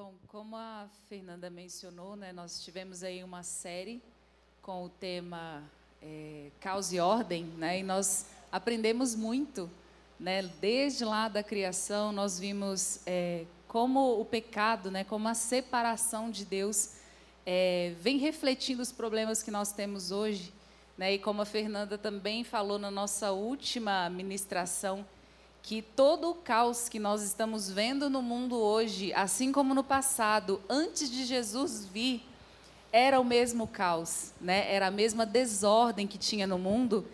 Bom, como a Fernanda mencionou, né, nós tivemos aí uma série com o tema é, Caos e Ordem, né, e nós aprendemos muito, né, desde lá da criação, nós vimos é, como o pecado, né, como a separação de Deus é, vem refletindo os problemas que nós temos hoje, né, e como a Fernanda também falou na nossa última ministração, que todo o caos que nós estamos vendo no mundo hoje, assim como no passado, antes de Jesus vir, era o mesmo caos, né? Era a mesma desordem que tinha no mundo.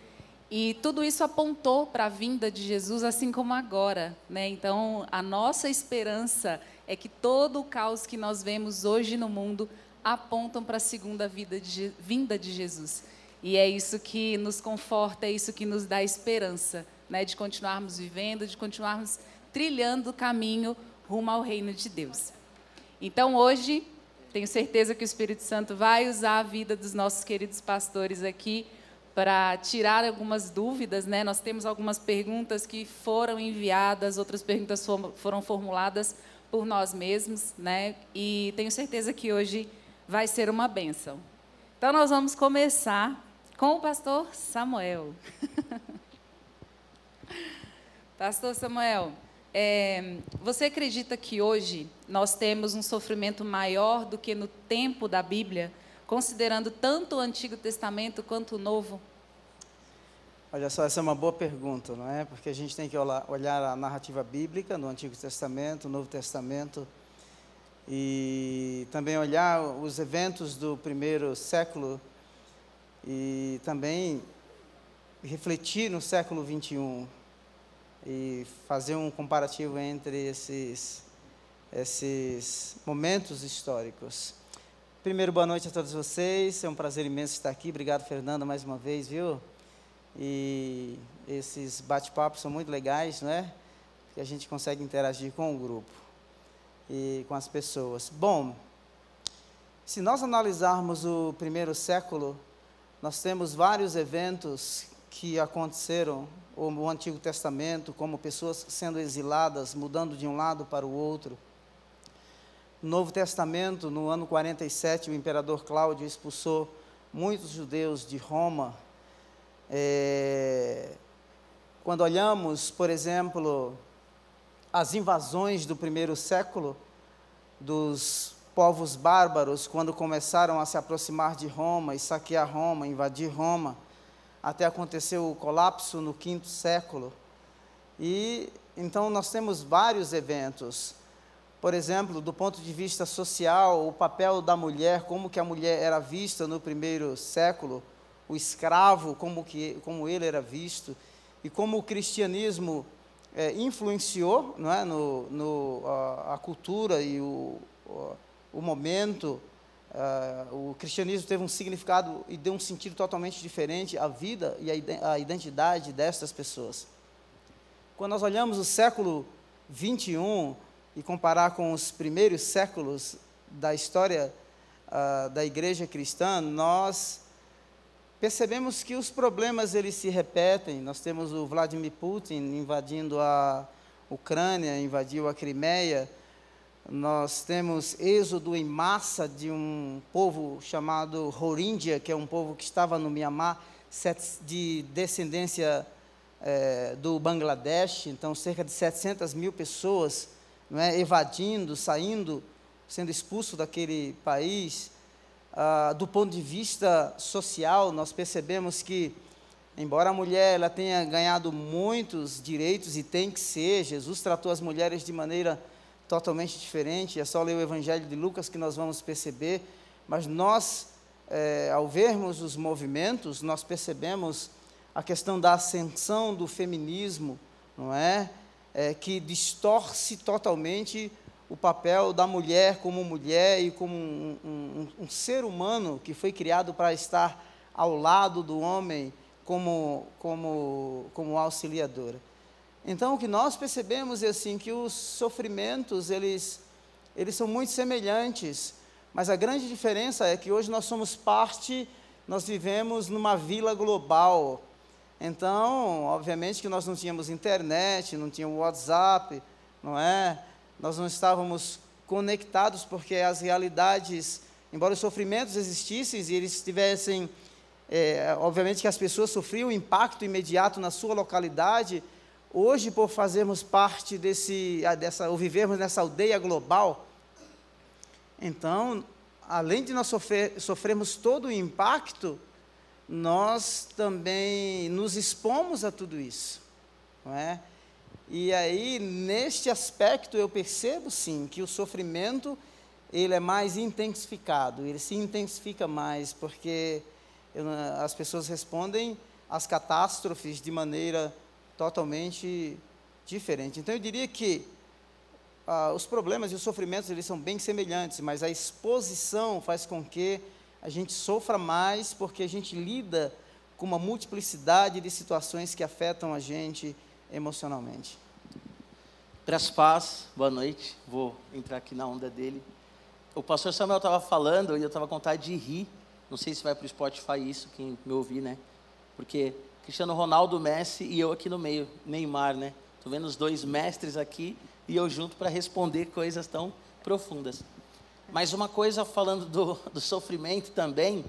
E tudo isso apontou para a vinda de Jesus, assim como agora. Né? Então, a nossa esperança é que todo o caos que nós vemos hoje no mundo apontam para a segunda de, vinda de Jesus. E é isso que nos conforta, é isso que nos dá esperança né, de continuarmos vivendo, de continuarmos trilhando o caminho rumo ao reino de Deus. Então, hoje, tenho certeza que o Espírito Santo vai usar a vida dos nossos queridos pastores aqui para tirar algumas dúvidas, né? Nós temos algumas perguntas que foram enviadas, outras perguntas foram formuladas por nós mesmos, né? E tenho certeza que hoje vai ser uma bênção. Então nós vamos começar com o pastor Samuel. Pastor Samuel, é, você acredita que hoje nós temos um sofrimento maior do que no tempo da Bíblia, considerando tanto o Antigo Testamento quanto o Novo? Olha só, essa é uma boa pergunta, não é? Porque a gente tem que olhar a narrativa bíblica no Antigo Testamento, no Novo Testamento, e também olhar os eventos do primeiro século e também refletir no século 21 e fazer um comparativo entre esses, esses momentos históricos. Primeiro, boa noite a todos vocês. É um prazer imenso estar aqui. Obrigado, Fernanda, mais uma vez, viu? E esses bate-papos são muito legais, não é? Que a gente consegue interagir com o grupo e com as pessoas. Bom, se nós analisarmos o primeiro século, nós temos vários eventos que aconteceram o Antigo Testamento, como pessoas sendo exiladas, mudando de um lado para o outro. No Novo Testamento, no ano 47, o imperador Cláudio expulsou muitos judeus de Roma. É, quando olhamos, por exemplo, as invasões do primeiro século, dos povos bárbaros, quando começaram a se aproximar de Roma e saquear Roma, invadir Roma, até acontecer o colapso no quinto século. E então nós temos vários eventos. Por exemplo, do ponto de vista social, o papel da mulher, como que a mulher era vista no primeiro século, o escravo, como, que, como ele era visto, e como o cristianismo é, influenciou não é, no, no a, a, cultura e o, o momento Uh, o cristianismo teve um significado e deu um sentido totalmente diferente à vida e à identidade destas pessoas. Quando nós olhamos o século 21 e comparar com os primeiros séculos da história uh, da igreja cristã, nós percebemos que os problemas eles se repetem. Nós temos o Vladimir Putin invadindo a Ucrânia, invadiu a Crimeia, nós temos êxodo em massa de um povo chamado Rohingya, que é um povo que estava no Mianmar, de descendência é, do Bangladesh, então cerca de 700 mil pessoas é, evadindo, saindo, sendo expulso daquele país. Ah, do ponto de vista social, nós percebemos que, embora a mulher ela tenha ganhado muitos direitos e tem que ser, Jesus tratou as mulheres de maneira totalmente diferente. É só ler o Evangelho de Lucas que nós vamos perceber. Mas nós, é, ao vermos os movimentos, nós percebemos a questão da ascensão do feminismo, não é? é que distorce totalmente o papel da mulher como mulher e como um, um, um ser humano que foi criado para estar ao lado do homem como, como, como auxiliadora. Então, o que nós percebemos é assim que os sofrimentos eles eles são muito semelhantes, mas a grande diferença é que hoje nós somos parte, nós vivemos numa vila global. Então, obviamente que nós não tínhamos internet, não tínhamos WhatsApp, não é? Nós não estávamos conectados, porque as realidades, embora os sofrimentos existissem e eles tivessem, é, obviamente que as pessoas sofriam impacto imediato na sua localidade, hoje, por fazermos parte desse, dessa, ou vivermos nessa aldeia global, então, além de nós sofrer, sofrermos todo o impacto, nós também nos expomos a tudo isso, não é? E aí, neste aspecto, eu percebo sim que o sofrimento ele é mais intensificado, ele se intensifica mais, porque eu, as pessoas respondem às catástrofes de maneira totalmente diferente. Então, eu diria que ah, os problemas e os sofrimentos eles são bem semelhantes, mas a exposição faz com que a gente sofra mais, porque a gente lida com uma multiplicidade de situações que afetam a gente emocionalmente. Graças paz, boa noite. Vou entrar aqui na onda dele. O pastor Samuel estava falando e eu estava com vontade de rir. Não sei se vai para o Spotify isso, quem me ouvir, né? Porque Cristiano Ronaldo, Messi e eu aqui no meio, Neymar, né? Estou vendo os dois mestres aqui e eu junto para responder coisas tão profundas. Mas uma coisa falando do, do sofrimento também,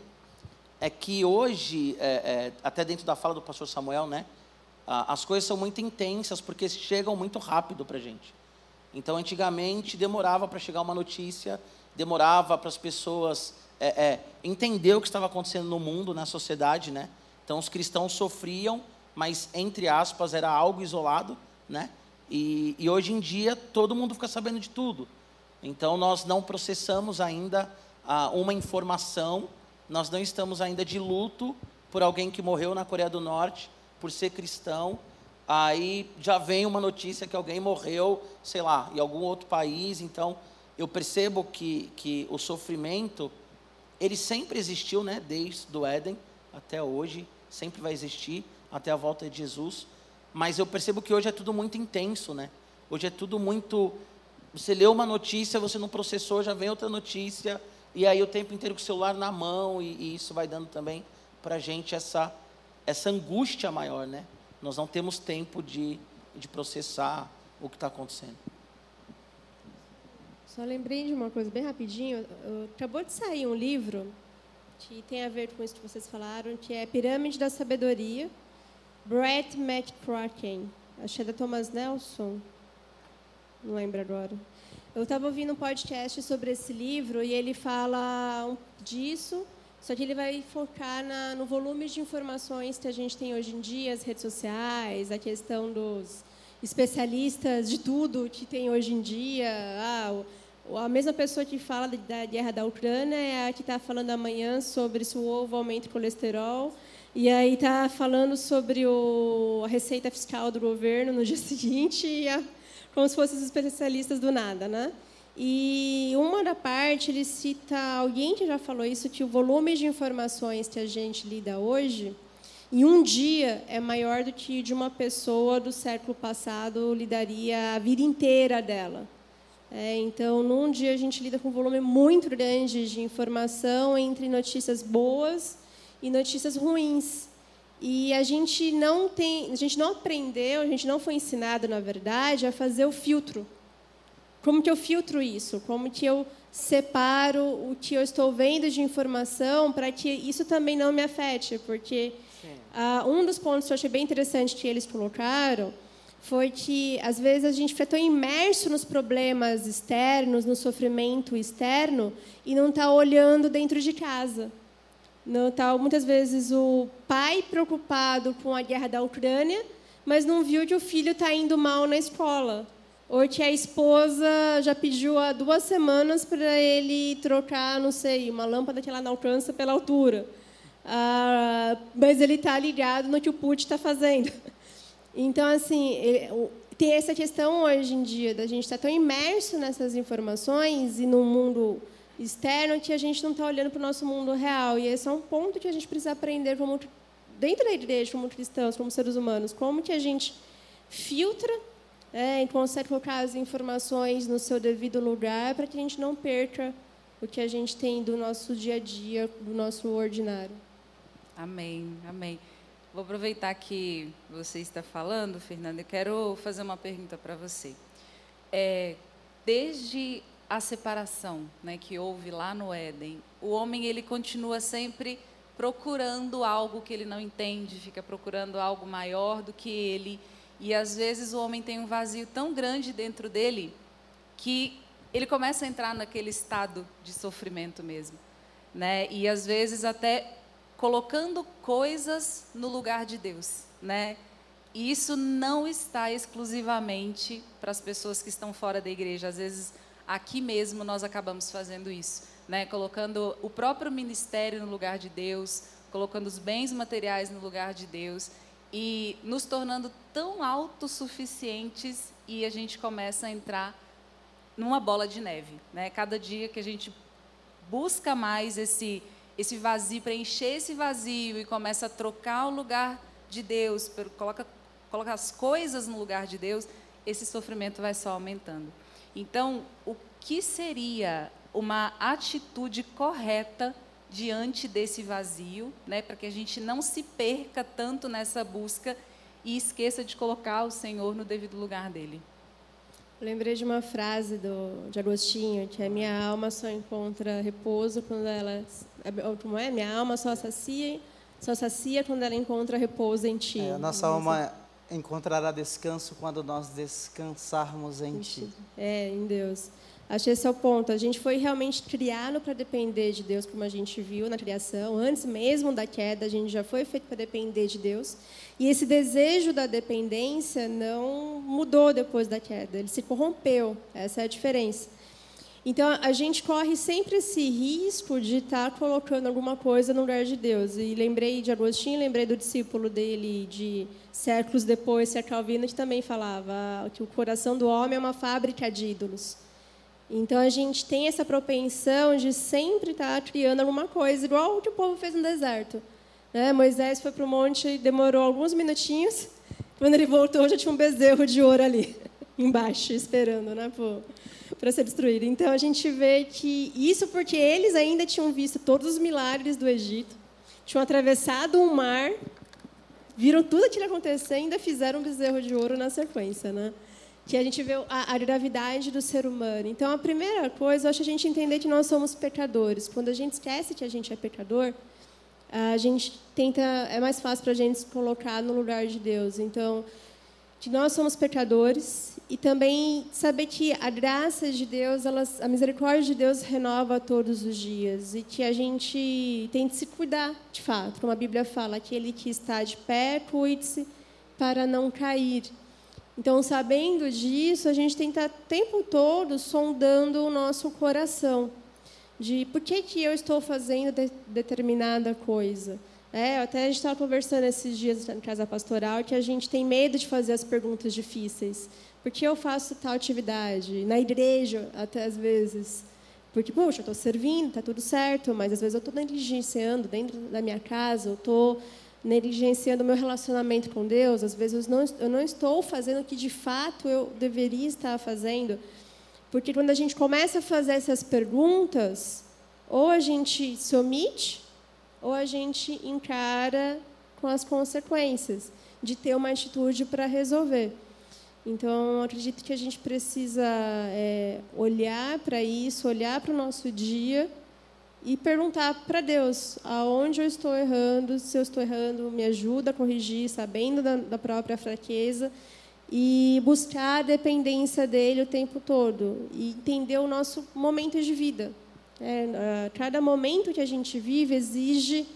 é que hoje, é, é, até dentro da fala do pastor Samuel, né? as coisas são muito intensas porque chegam muito rápido para a gente. Então, antigamente, demorava para chegar uma notícia, demorava para as pessoas é, é, entender o que estava acontecendo no mundo, na sociedade, né? Então, os cristãos sofriam, mas, entre aspas, era algo isolado, né? E, e, hoje em dia todo mundo fica sabendo de tudo. Então nós não processamos ainda ah, uma informação, nós não estamos ainda de luto por alguém que morreu na Coreia do Norte por ser cristão. Aí já vem uma notícia que alguém morreu, sei lá, em algum outro país. Então eu percebo que, que o sofrimento ele sempre existiu, né? Desde o Éden até hoje, sempre vai existir até a volta de Jesus. Mas eu percebo que hoje é tudo muito intenso, né? Hoje é tudo muito. Você leu uma notícia, você não processou, já vem outra notícia, e aí o tempo inteiro com o celular na mão, e, e isso vai dando também para a gente essa, essa angústia maior, né? Nós não temos tempo de, de processar o que está acontecendo. Só lembrei de uma coisa bem rapidinho. Acabou de sair um livro que tem a ver com isso que vocês falaram, que é Pirâmide da Sabedoria, Brett McCracken, que é da Thomas Nelson, não lembro agora. Eu estava ouvindo um podcast sobre esse livro e ele fala disso, só que ele vai focar na, no volume de informações que a gente tem hoje em dia, as redes sociais, a questão dos especialistas de tudo que tem hoje em dia. Ah, a mesma pessoa que fala da guerra da Ucrânia é a que está falando amanhã sobre se o ovo aumenta o colesterol e aí está falando sobre o, a receita fiscal do governo no dia seguinte, a, como se fossem os especialistas do nada, né? E uma da parte ele cita alguém que já falou isso que o volume de informações que a gente lida hoje em um dia é maior do que de uma pessoa do século passado lidaria a vida inteira dela. É, então, num dia a gente lida com um volume muito grande de informação entre notícias boas e notícias ruins. E a gente não tem, a gente não aprendeu, a gente não foi ensinado, na verdade, a fazer o filtro. Como que eu filtro isso? Como que eu separo o que eu estou vendo de informação para que isso também não me afete? Porque uh, um dos pontos que eu achei bem interessante que eles colocaram foi que às vezes a gente fica tão imerso nos problemas externos, no sofrimento externo e não está olhando dentro de casa. Não tá muitas vezes o pai preocupado com a guerra da Ucrânia, mas não viu que o filho está indo mal na escola, ou que a esposa já pediu há duas semanas para ele trocar, não sei, uma lâmpada que ela não alcança pela altura. Ah, mas ele está ligado no que o Putin está fazendo. Então, assim, tem essa questão hoje em dia da gente estar tá tão imerso nessas informações e no mundo externo que a gente não está olhando para o nosso mundo real. E esse é um ponto que a gente precisa aprender como, dentro da igreja, como cristãos, como seres humanos, como que a gente filtra é, e consegue colocar as informações no seu devido lugar para que a gente não perca o que a gente tem do nosso dia a dia, do nosso ordinário. Amém, amém. Vou aproveitar que você está falando, Fernanda, eu quero fazer uma pergunta para você. É, desde a separação, né, que houve lá no Éden, o homem ele continua sempre procurando algo que ele não entende, fica procurando algo maior do que ele, e às vezes o homem tem um vazio tão grande dentro dele que ele começa a entrar naquele estado de sofrimento mesmo, né? E às vezes até colocando coisas no lugar de Deus, né? E isso não está exclusivamente para as pessoas que estão fora da igreja. Às vezes aqui mesmo nós acabamos fazendo isso, né? Colocando o próprio ministério no lugar de Deus, colocando os bens materiais no lugar de Deus e nos tornando tão autossuficientes e a gente começa a entrar numa bola de neve, né? Cada dia que a gente busca mais esse esse vazio, preencher esse vazio e começa a trocar o lugar de Deus, coloca coloca as coisas no lugar de Deus, esse sofrimento vai só aumentando. Então, o que seria uma atitude correta diante desse vazio, né, para que a gente não se perca tanto nessa busca e esqueça de colocar o Senhor no devido lugar dele? Lembrei de uma frase do, de Agostinho, que é minha alma só encontra repouso quando ela... Como é? Minha alma só sacia, só sacia quando ela encontra repouso em ti. É, a nossa alma encontrará descanso quando nós descansarmos em ti. É, em Deus. Acho que esse é o ponto. A gente foi realmente criado para depender de Deus, como a gente viu na criação. Antes mesmo da queda, a gente já foi feito para depender de Deus. E esse desejo da dependência não mudou depois da queda, ele se corrompeu. Essa é a diferença. Então, a gente corre sempre esse risco de estar tá colocando alguma coisa no lugar de Deus. E lembrei de Agostinho, lembrei do discípulo dele de séculos depois, Sir Calvino, que também falava que o coração do homem é uma fábrica de ídolos. Então a gente tem essa propensão de sempre estar criando alguma coisa, igual o que o povo fez no deserto. Né? Moisés foi para o monte e demorou alguns minutinhos. Quando ele voltou, já tinha um bezerro de ouro ali, embaixo, esperando né, para ser destruído. Então a gente vê que isso porque eles ainda tinham visto todos os milagres do Egito, tinham atravessado um mar, viram tudo aquilo acontecer e ainda fizeram um bezerro de ouro na sequência. Né? Que a gente vê a, a, gravidade do ser humano. Então, a primeira coisa, eu acho a gente entender que nós somos pecadores. Quando a gente esquece que a gente é pecador, a gente tenta, é mais fácil para a gente se colocar no lugar de Deus. Então, que nós somos pecadores e também saber que a graça de Deus, a misericórdia de Deus renova todos os dias e que a gente tem que se cuidar, de fato, como a Bíblia fala, aquele que está de pé, cuide-se para não cair. Então, sabendo disso, a gente tem que estar o tempo todo sondando o nosso coração, de por que, que eu estou fazendo de, determinada coisa. É, até a gente estava conversando esses dias na casa pastoral que a gente tem medo de fazer as perguntas difíceis. Por que eu faço tal atividade? Na igreja, até às vezes. Porque, poxa, eu estou servindo, está tudo certo, mas às vezes eu estou negligenciando dentro da minha casa, eu estou negligenciando meu relacionamento com Deus, às vezes eu não, eu não estou fazendo o que de fato eu deveria estar fazendo. Porque quando a gente começa a fazer essas perguntas, ou a gente se omite, ou a gente encara com as consequências de ter uma atitude para resolver. Então, acredito que a gente precisa é, olhar para isso, olhar para o nosso dia e perguntar para Deus aonde eu estou errando, se eu estou errando, me ajuda a corrigir, sabendo da, da própria fraqueza e buscar a dependência dele o tempo todo e entender o nosso momento de vida. É, cada momento que a gente vive exige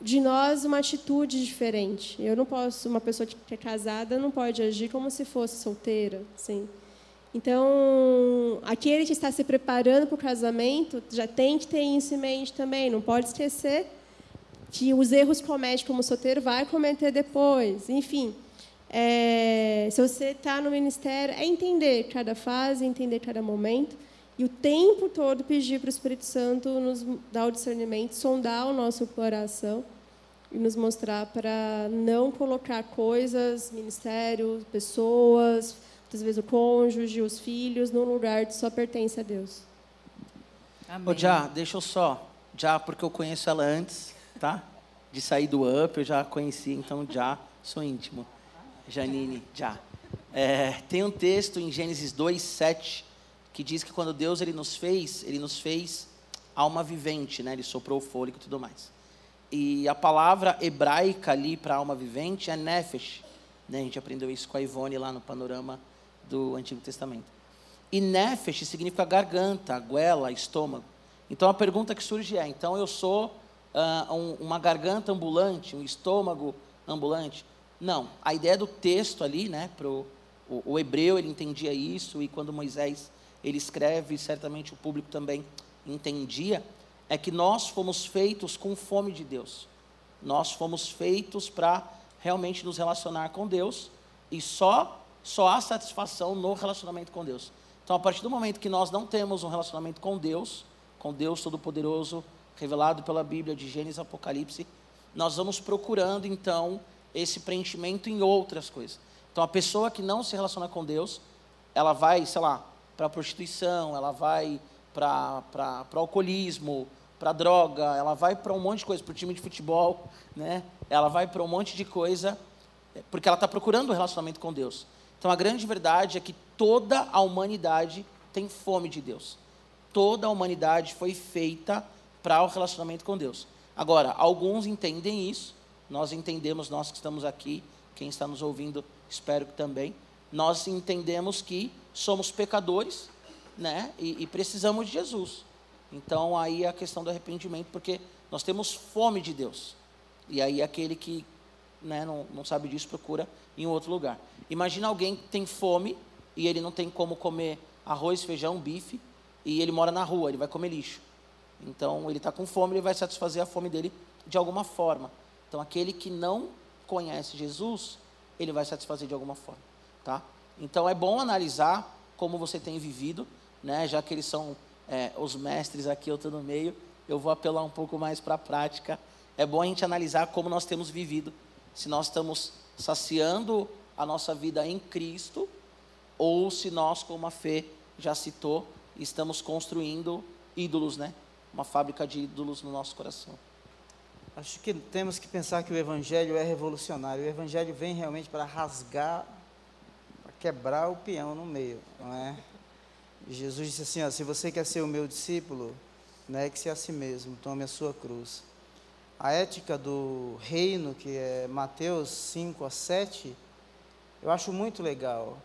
de nós uma atitude diferente. Eu não posso, uma pessoa que é casada não pode agir como se fosse solteira, sim. Então, aquele que está se preparando para o casamento já tem que ter isso em mente também. Não pode esquecer que os erros que comete como solteiro vai cometer depois. Enfim, é, se você está no ministério, é entender cada fase, entender cada momento e o tempo todo pedir para o Espírito Santo nos dar o discernimento, sondar o nosso coração e nos mostrar para não colocar coisas, ministério, pessoas, às vezes o cônjuge, os filhos, num lugar que só pertence a Deus. Amém. Ô, já, deixa eu só, já porque eu conheço ela antes, tá? De sair do UP, eu já conheci, então já sou íntimo. Janine, já. É, tem um texto em Gênesis 2, 7, que diz que quando Deus ele nos fez, ele nos fez alma vivente, né? Ele soprou o fôlego e tudo mais. E a palavra hebraica ali para alma vivente é nefesh. Né? A gente aprendeu isso com a Ivone lá no panorama do Antigo Testamento. E nefesh significa garganta, goela, estômago. Então a pergunta que surge é: então eu sou uh, um, uma garganta ambulante, um estômago ambulante? Não. A ideia do texto ali, né, pro, o, o hebreu ele entendia isso e quando Moisés ele escreve, certamente o público também entendia, é que nós fomos feitos com fome de Deus. Nós fomos feitos para realmente nos relacionar com Deus e só só há satisfação no relacionamento com Deus. Então, a partir do momento que nós não temos um relacionamento com Deus, com Deus Todo-Poderoso, revelado pela Bíblia de Gênesis Apocalipse, nós vamos procurando então esse preenchimento em outras coisas. Então, a pessoa que não se relaciona com Deus, ela vai, sei lá, para a prostituição, ela vai para o alcoolismo, para droga, ela vai para um monte de coisa, para o time de futebol, né? ela vai para um monte de coisa, porque ela está procurando o um relacionamento com Deus. Então a grande verdade é que toda a humanidade tem fome de Deus. Toda a humanidade foi feita para o relacionamento com Deus. Agora, alguns entendem isso, nós entendemos, nós que estamos aqui, quem está nos ouvindo, espero que também, nós entendemos que somos pecadores, né? E, e precisamos de Jesus. Então aí é a questão do arrependimento, porque nós temos fome de Deus. E aí aquele que né, não, não sabe disso procura em outro lugar. Imagina alguém que tem fome e ele não tem como comer arroz, feijão, bife, e ele mora na rua, ele vai comer lixo. Então ele está com fome, ele vai satisfazer a fome dele de alguma forma. Então aquele que não conhece Jesus, ele vai satisfazer de alguma forma, tá? Então é bom analisar como você tem vivido, né? Já que eles são é, os mestres aqui, eu estou no meio, eu vou apelar um pouco mais para a prática. É bom a gente analisar como nós temos vivido, se nós estamos saciando a nossa vida em Cristo, ou se nós, como a fé já citou, estamos construindo ídolos, né? Uma fábrica de ídolos no nosso coração. Acho que temos que pensar que o Evangelho é revolucionário. O Evangelho vem realmente para rasgar, para quebrar o peão no meio, não é? Jesus disse assim: ó, se você quer ser o meu discípulo, negue-se a si mesmo, tome a sua cruz. A ética do reino, que é Mateus 5 a 7, eu acho muito legal.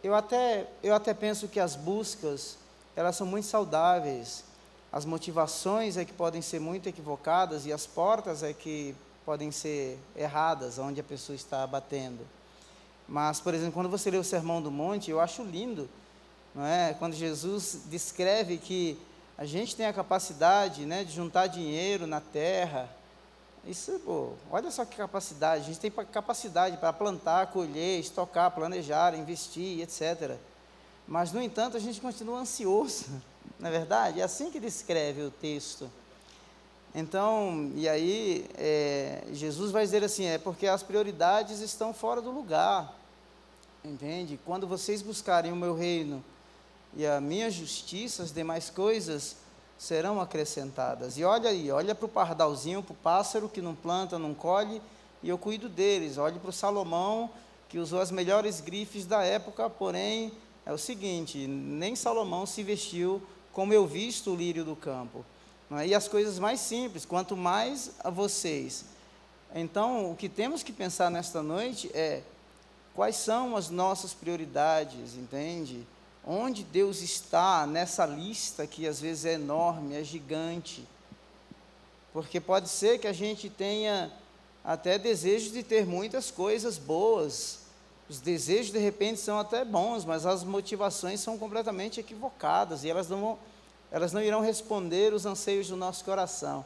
Eu até, eu até penso que as buscas, elas são muito saudáveis. As motivações é que podem ser muito equivocadas e as portas é que podem ser erradas, onde a pessoa está batendo. Mas, por exemplo, quando você lê o Sermão do Monte, eu acho lindo não é? Quando Jesus descreve que a gente tem a capacidade, né, de juntar dinheiro na terra. Isso, pô, olha só que capacidade. A gente tem capacidade para plantar, colher, estocar, planejar, investir, etc. Mas, no entanto, a gente continua ansioso, não é verdade? É assim que descreve o texto. Então, e aí, é, Jesus vai dizer assim: é porque as prioridades estão fora do lugar. Entende? Quando vocês buscarem o meu reino e a minha justiça, as demais coisas serão acrescentadas. E olha aí, olha para o pardalzinho, para o pássaro que não planta, não colhe, e eu cuido deles. Olhe para o Salomão, que usou as melhores grifes da época, porém, é o seguinte: nem Salomão se vestiu como eu visto o lírio do campo. É? E as coisas mais simples, quanto mais a vocês. Então, o que temos que pensar nesta noite é quais são as nossas prioridades, entende? Onde Deus está nessa lista que às vezes é enorme, é gigante? Porque pode ser que a gente tenha até desejo de ter muitas coisas boas. Os desejos de repente são até bons, mas as motivações são completamente equivocadas e elas não, elas não irão responder os anseios do nosso coração.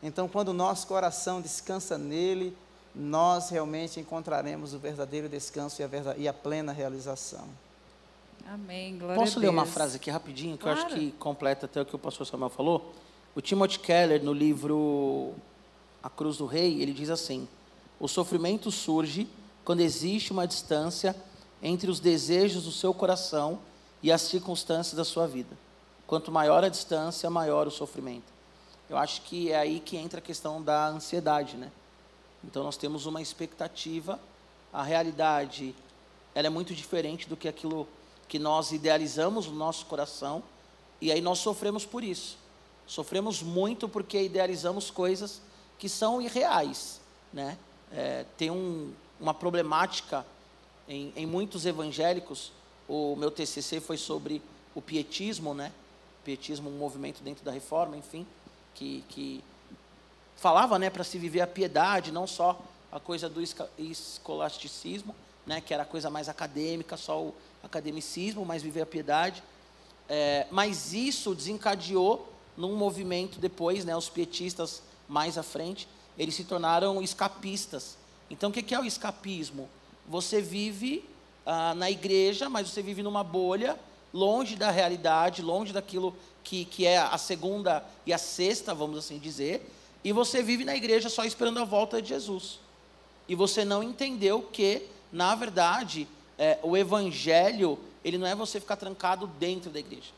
Então, quando o nosso coração descansa nele, nós realmente encontraremos o verdadeiro descanso e a, verdade, e a plena realização. Amém. Glória Posso ler uma frase aqui rapidinho, que claro. eu acho que completa até o que o pastor Samuel falou? O Timothy Keller, no livro A Cruz do Rei, ele diz assim: O sofrimento surge quando existe uma distância entre os desejos do seu coração e as circunstâncias da sua vida. Quanto maior a distância, maior o sofrimento. Eu acho que é aí que entra a questão da ansiedade, né? Então nós temos uma expectativa, a realidade ela é muito diferente do que aquilo que nós idealizamos o nosso coração e aí nós sofremos por isso. Sofremos muito porque idealizamos coisas que são irreais, né? É, tem um, uma problemática em, em, muitos evangélicos. O meu TCC foi sobre o pietismo, né? Pietismo, um movimento dentro da reforma, enfim, que, que falava, né, para se viver a piedade, não só a coisa do escolasticismo, né, que era a coisa mais acadêmica, só o academicismo, mas viver a piedade. É, mas isso desencadeou num movimento depois, né, os pietistas mais à frente, eles se tornaram escapistas. Então, o que é o escapismo? Você vive ah, na igreja, mas você vive numa bolha, longe da realidade, longe daquilo que, que é a segunda e a sexta, vamos assim dizer, e você vive na igreja só esperando a volta de Jesus. E você não entendeu que, na verdade, é, o evangelho, ele não é você ficar trancado dentro da igreja,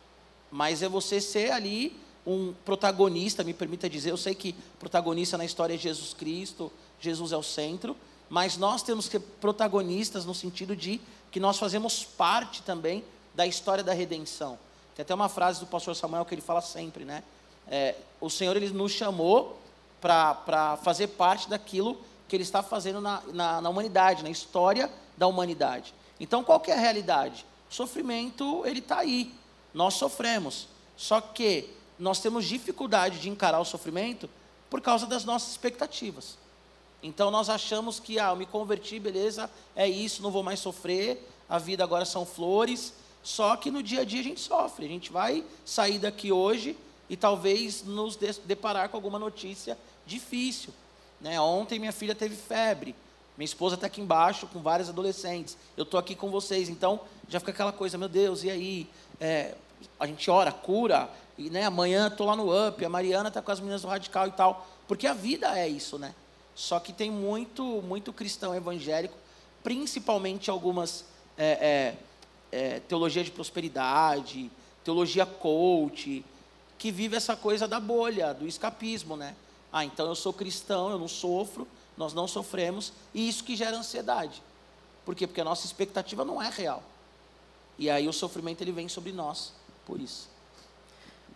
mas é você ser ali um protagonista, me permita dizer, eu sei que protagonista na história é Jesus Cristo, Jesus é o centro, mas nós temos que ser protagonistas no sentido de que nós fazemos parte também da história da redenção. Tem até uma frase do pastor Samuel que ele fala sempre, né? É, o Senhor ele nos chamou para fazer parte daquilo que Ele está fazendo na, na, na humanidade, na história da humanidade. Então, qual é a realidade? O sofrimento, ele está aí. Nós sofremos. Só que nós temos dificuldade de encarar o sofrimento por causa das nossas expectativas. Então, nós achamos que, ah, eu me converti, beleza, é isso, não vou mais sofrer, a vida agora são flores. Só que no dia a dia a gente sofre. A gente vai sair daqui hoje e talvez nos deparar com alguma notícia difícil. Né? Ontem minha filha teve febre. Minha esposa está aqui embaixo com vários adolescentes. Eu estou aqui com vocês. Então, já fica aquela coisa, meu Deus, e aí? É, a gente ora, cura. E né, amanhã estou lá no UP. A Mariana está com as meninas do Radical e tal. Porque a vida é isso, né? Só que tem muito, muito cristão evangélico, principalmente algumas é, é, é, teologia de prosperidade, teologia coach, que vive essa coisa da bolha, do escapismo, né? Ah, então eu sou cristão, eu não sofro, nós não sofremos, e isso que gera ansiedade. Por quê? Porque a nossa expectativa não é real. E aí o sofrimento ele vem sobre nós, por isso.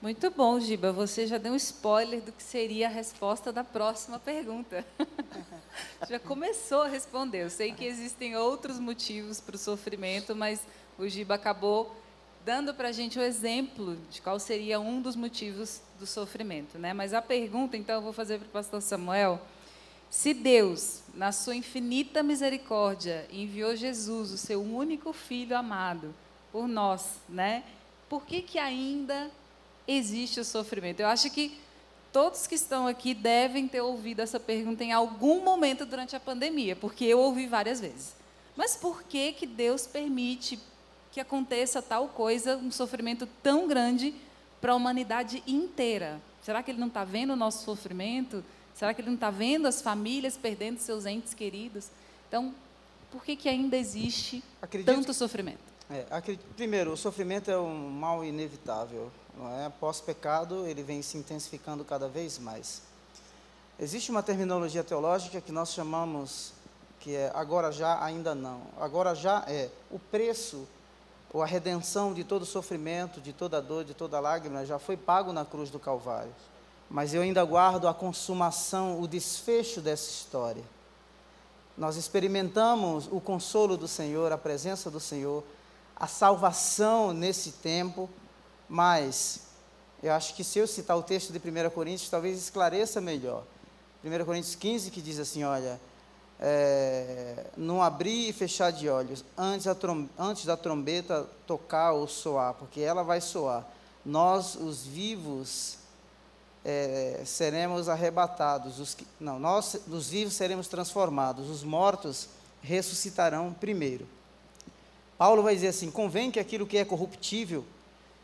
Muito bom, Giba. Você já deu um spoiler do que seria a resposta da próxima pergunta. já começou a responder. Eu sei que existem outros motivos para o sofrimento, mas o Giba acabou dando para a gente o exemplo de qual seria um dos motivos do sofrimento. Né? Mas a pergunta, então, eu vou fazer para o pastor Samuel. Se Deus, na sua infinita misericórdia, enviou Jesus, o seu único filho amado, por nós, né? por que, que ainda existe o sofrimento? Eu acho que todos que estão aqui devem ter ouvido essa pergunta em algum momento durante a pandemia, porque eu ouvi várias vezes. Mas por que, que Deus permite que aconteça tal coisa, um sofrimento tão grande para a humanidade inteira? Será que ele não está vendo o nosso sofrimento? Será que ele não está vendo as famílias perdendo seus entes queridos? Então, por que, que ainda existe acredito, tanto sofrimento? É, acredito, primeiro, o sofrimento é um mal inevitável. Não é? Pós-pecado, ele vem se intensificando cada vez mais. Existe uma terminologia teológica que nós chamamos que é agora já, ainda não. Agora já é o preço ou a redenção de todo sofrimento, de toda dor, de toda lágrima, já foi pago na cruz do Calvário. Mas eu ainda guardo a consumação, o desfecho dessa história. Nós experimentamos o consolo do Senhor, a presença do Senhor, a salvação nesse tempo, mas eu acho que se eu citar o texto de 1 Coríntios, talvez esclareça melhor. 1 Coríntios 15, que diz assim: olha, é, não abrir e fechar de olhos antes, antes da trombeta tocar ou soar, porque ela vai soar. Nós, os vivos, é, seremos arrebatados. Os que, não, nós, os vivos, seremos transformados. Os mortos ressuscitarão primeiro. Paulo vai dizer assim: convém que aquilo que é corruptível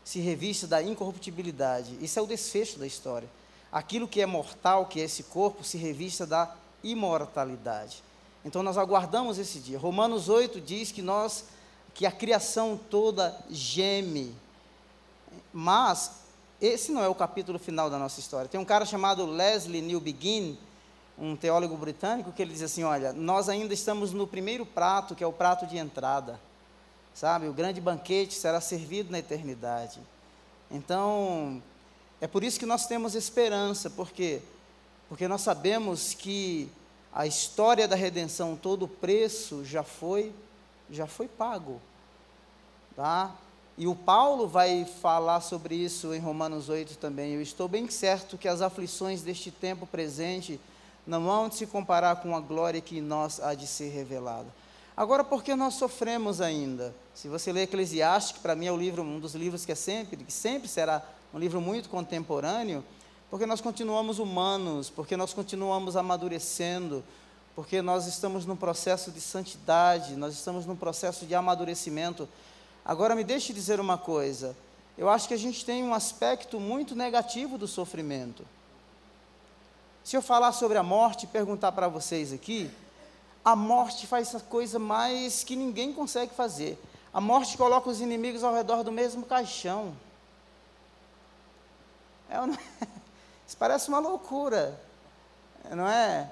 se revista da incorruptibilidade. Isso é o desfecho da história. Aquilo que é mortal, que é esse corpo, se revista da imortalidade. Então nós aguardamos esse dia. Romanos 8 diz que nós que a criação toda geme. Mas esse não é o capítulo final da nossa história. Tem um cara chamado Leslie Newbegin, um teólogo britânico, que ele diz assim: olha, nós ainda estamos no primeiro prato, que é o prato de entrada. sabe? O grande banquete será servido na eternidade. Então, é por isso que nós temos esperança, porque porque nós sabemos que a história da redenção, todo o preço já foi já foi pago. Tá? E o Paulo vai falar sobre isso em Romanos 8 também. Eu estou bem certo que as aflições deste tempo presente não vão se comparar com a glória que em nós há de ser revelada. Agora, por que nós sofremos ainda? Se você ler Eclesiastes, que para mim é livro, um dos livros que é sempre, que sempre será um livro muito contemporâneo, porque nós continuamos humanos, porque nós continuamos amadurecendo, porque nós estamos num processo de santidade, nós estamos num processo de amadurecimento. Agora, me deixe dizer uma coisa: eu acho que a gente tem um aspecto muito negativo do sofrimento. Se eu falar sobre a morte e perguntar para vocês aqui, a morte faz essa coisa mais que ninguém consegue fazer. A morte coloca os inimigos ao redor do mesmo caixão. É, isso parece uma loucura, não é?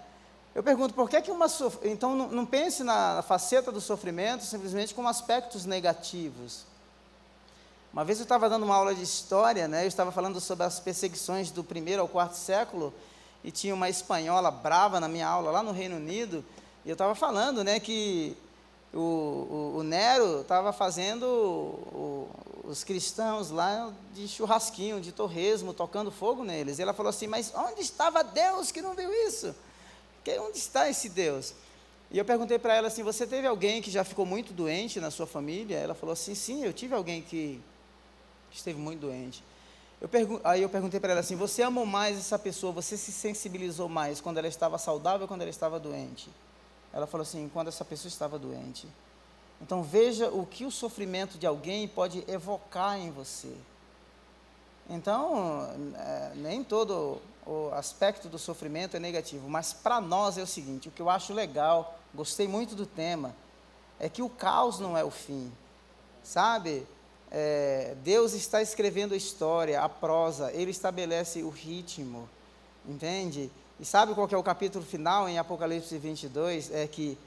Eu pergunto, por que, que uma. Então, não, não pense na faceta do sofrimento simplesmente como aspectos negativos. Uma vez eu estava dando uma aula de história, né, eu estava falando sobre as perseguições do primeiro ao quarto século, e tinha uma espanhola brava na minha aula lá no Reino Unido, e eu estava falando né, que o, o, o Nero estava fazendo o, os cristãos lá de churrasquinho, de torresmo, tocando fogo neles. E ela falou assim: Mas onde estava Deus que não viu isso? Que, onde está esse Deus? E eu perguntei para ela assim: Você teve alguém que já ficou muito doente na sua família? Ela falou assim: Sim, eu tive alguém que esteve muito doente. Eu aí eu perguntei para ela assim: Você amou mais essa pessoa? Você se sensibilizou mais quando ela estava saudável ou quando ela estava doente? Ela falou assim: Quando essa pessoa estava doente. Então veja o que o sofrimento de alguém pode evocar em você. Então, é, nem todo o aspecto do sofrimento é negativo, mas para nós é o seguinte: o que eu acho legal, gostei muito do tema, é que o caos não é o fim, sabe? É, Deus está escrevendo a história, a prosa, Ele estabelece o ritmo, entende? E sabe qual é o capítulo final em Apocalipse 22? É que,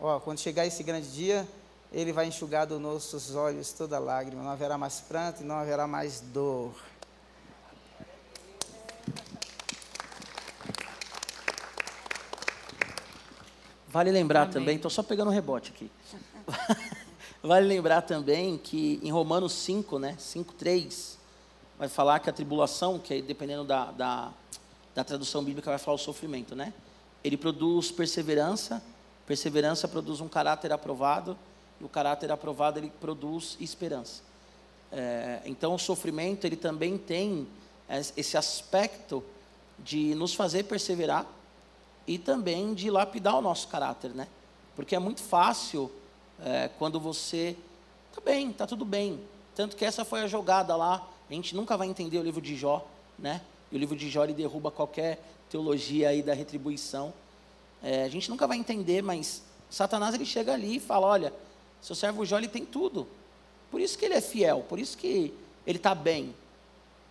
ó, quando chegar esse grande dia, Ele vai enxugar dos nossos olhos toda lágrima, não haverá mais pranto e não haverá mais dor. Vale lembrar Amém. também, estou só pegando um rebote aqui. vale lembrar também que em Romanos 5, né, 5, 3, vai falar que a tribulação, que dependendo da, da, da tradução bíblica, vai falar o sofrimento, né? Ele produz perseverança, perseverança produz um caráter aprovado, e o caráter aprovado ele produz esperança. É, então o sofrimento ele também tem esse aspecto de nos fazer perseverar e também de lapidar o nosso caráter, né? Porque é muito fácil é, quando você tá bem, tá tudo bem. Tanto que essa foi a jogada lá. A gente nunca vai entender o livro de Jó, né? E o livro de Jó ele derruba qualquer teologia aí da retribuição. É, a gente nunca vai entender, mas Satanás ele chega ali e fala, olha, seu servo Jó ele tem tudo. Por isso que ele é fiel, por isso que ele está bem.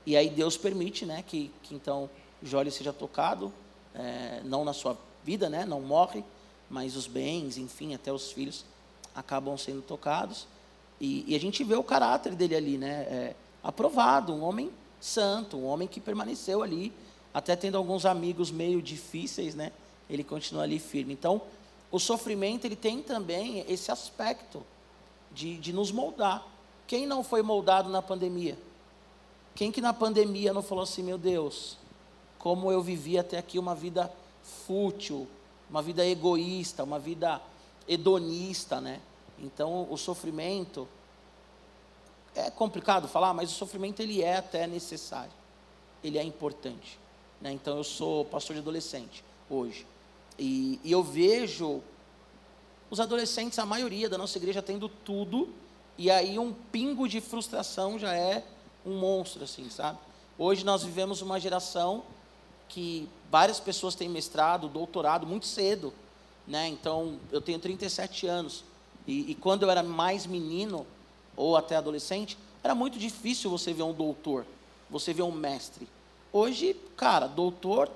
E aí Deus permite, né, que, que então Jó seja tocado, é, não na sua vida, né, não morre, mas os bens, enfim, até os filhos acabam sendo tocados. E, e a gente vê o caráter dele ali, né, é, aprovado, um homem santo, um homem que permaneceu ali, até tendo alguns amigos meio difíceis, né, ele continua ali firme. Então, o sofrimento ele tem também esse aspecto de, de nos moldar. Quem não foi moldado na pandemia? Quem que na pandemia não falou assim, meu Deus, como eu vivi até aqui uma vida fútil, uma vida egoísta, uma vida hedonista, né? Então, o sofrimento é complicado falar, mas o sofrimento ele é até necessário. Ele é importante, né? Então, eu sou pastor de adolescente hoje. E, e eu vejo os adolescentes, a maioria da nossa igreja tendo tudo, e aí um pingo de frustração já é um monstro, assim, sabe? Hoje nós vivemos uma geração que várias pessoas têm mestrado, doutorado muito cedo, né? Então, eu tenho 37 anos. E, e, quando eu era mais menino, ou até adolescente, era muito difícil você ver um doutor, você ver um mestre. Hoje, cara, doutor,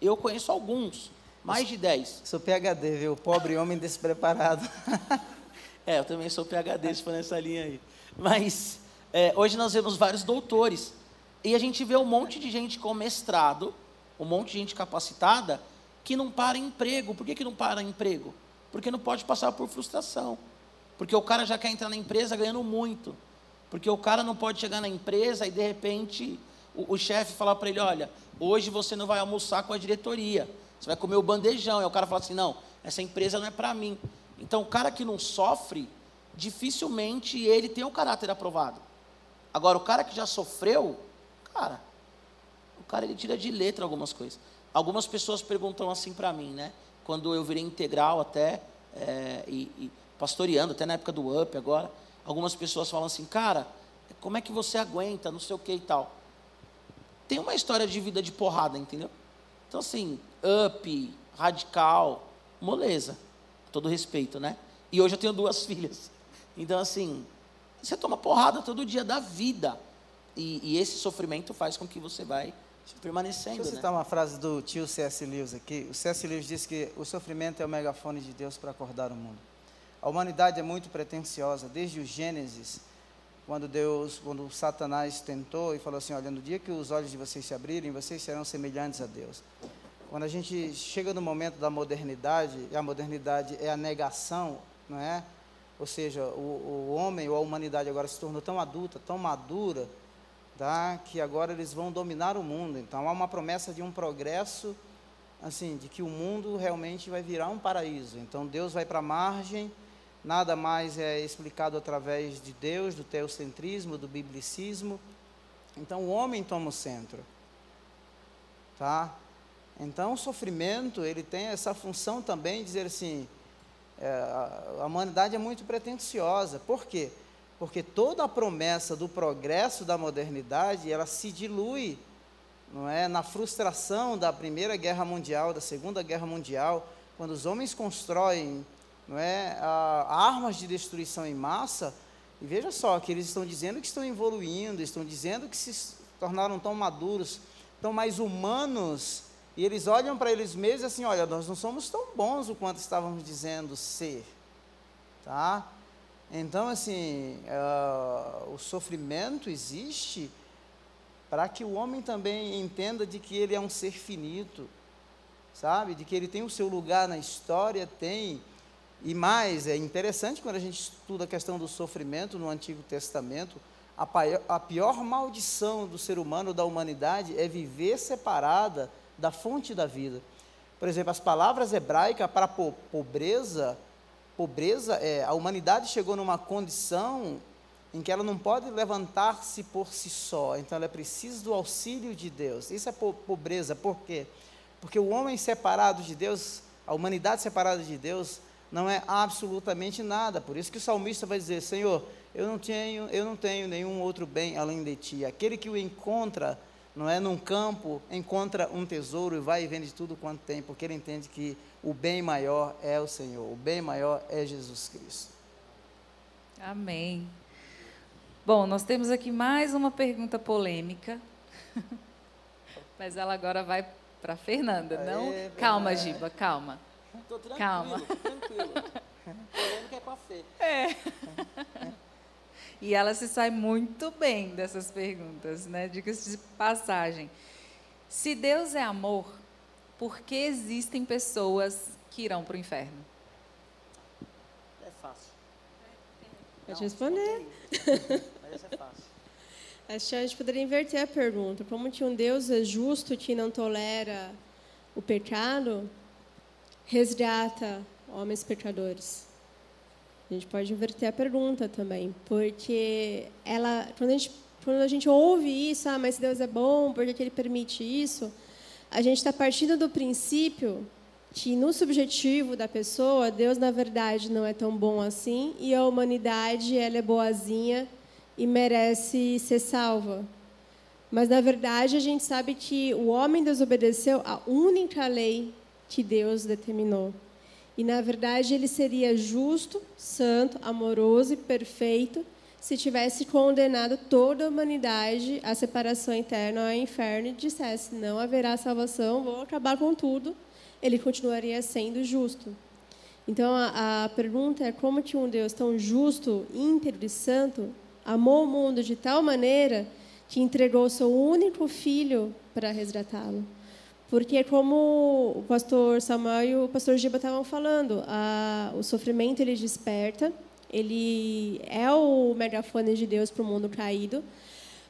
eu conheço alguns, mais de 10. Sou PHD, viu? Pobre homem despreparado. É, eu também sou PHD, se for nessa linha aí. Mas é, hoje nós vemos vários doutores. E a gente vê um monte de gente com mestrado, um monte de gente capacitada, que não para emprego. Por que, que não para emprego? Porque não pode passar por frustração. Porque o cara já quer entrar na empresa ganhando muito. Porque o cara não pode chegar na empresa e de repente o, o chefe falar para ele: olha, hoje você não vai almoçar com a diretoria, você vai comer o bandejão. E o cara fala assim: não, essa empresa não é para mim. Então o cara que não sofre, dificilmente ele tem o caráter aprovado. Agora, o cara que já sofreu, cara, o cara ele tira de letra algumas coisas. Algumas pessoas perguntam assim para mim, né? Quando eu virei integral até, é, e, e pastoreando, até na época do UP agora, algumas pessoas falam assim, cara, como é que você aguenta, não sei o que e tal. Tem uma história de vida de porrada, entendeu? Então, assim, up, radical, moleza. Todo respeito, né? E hoje eu tenho duas filhas. Então, assim, você toma porrada todo dia da vida. E, e esse sofrimento faz com que você vai permanecendo. Deixa eu citar né? uma frase do tio C.S. Lewis aqui. O C.S. Lewis diz que o sofrimento é o megafone de Deus para acordar o mundo. A humanidade é muito pretensiosa, desde o Gênesis, quando Deus, quando Satanás tentou e falou assim: Olha, no dia que os olhos de vocês se abrirem, vocês serão semelhantes a Deus. Quando a gente chega no momento da modernidade, e a modernidade é a negação, não é? Ou seja, o, o homem ou a humanidade agora se tornou tão adulta, tão madura, tá? que agora eles vão dominar o mundo. Então há uma promessa de um progresso, assim, de que o mundo realmente vai virar um paraíso. Então Deus vai para a margem, nada mais é explicado através de Deus, do teocentrismo, do biblicismo. Então o homem toma o centro. Tá? Então o sofrimento, ele tem essa função também de dizer assim, é, a humanidade é muito pretensiosa. Por quê? Porque toda a promessa do progresso da modernidade, ela se dilui, não é, na frustração da Primeira Guerra Mundial, da Segunda Guerra Mundial, quando os homens constroem, não é, a, armas de destruição em massa, e veja só que eles estão dizendo que estão evoluindo, estão dizendo que se tornaram tão maduros, tão mais humanos e eles olham para eles mesmos assim, olha, nós não somos tão bons o quanto estávamos dizendo ser. Tá? Então, assim, uh, o sofrimento existe para que o homem também entenda de que ele é um ser finito, sabe? De que ele tem o seu lugar na história, tem. E mais, é interessante quando a gente estuda a questão do sofrimento no Antigo Testamento, a, a pior maldição do ser humano, da humanidade, é viver separada da fonte da vida. Por exemplo, as palavras hebraicas para pobreza, pobreza é a humanidade chegou numa condição em que ela não pode levantar-se por si só, então ela precisa do auxílio de Deus. Isso é pobreza, por quê? Porque o homem separado de Deus, a humanidade separada de Deus, não é absolutamente nada. Por isso que o salmista vai dizer: Senhor, eu não tenho, eu não tenho nenhum outro bem além de ti. Aquele que o encontra não é num campo, encontra um tesouro e vai e vende tudo quanto tem, porque ele entende que o bem maior é o Senhor, o bem maior é Jesus Cristo. Amém. Bom, nós temos aqui mais uma pergunta polêmica, mas ela agora vai para Fernanda, Aê, não? Calma, Giba, calma. Tô tranquilo, calma. Tranquilo. Polêmica é com a Fê. É. E ela se sai muito bem dessas perguntas, né? Diga-se de passagem. Se Deus é amor, por que existem pessoas que irão para o inferno? É fácil. Pode responder. Mas é fácil. Acho que a gente poderia inverter a pergunta. Como que um Deus é justo que não tolera o pecado, resgata homens pecadores? A gente pode inverter a pergunta também, porque ela, quando a gente, quando a gente ouve isso, ah, mas Deus é bom, por que Ele permite isso? A gente está partindo do princípio que no subjetivo da pessoa, Deus na verdade não é tão bom assim e a humanidade ela é boazinha e merece ser salva. Mas na verdade a gente sabe que o homem desobedeceu a única lei que Deus determinou. E, na verdade, ele seria justo, santo, amoroso e perfeito se tivesse condenado toda a humanidade à separação eterna ao inferno e dissesse: não haverá salvação, vou acabar com tudo. Ele continuaria sendo justo. Então a, a pergunta é como que um Deus tão justo, íntegro e santo amou o mundo de tal maneira que entregou seu único filho para resgatá-lo. Porque, como o pastor Samuel e o pastor Giba estavam falando, a, o sofrimento ele desperta, ele é o megafone de Deus para o mundo caído,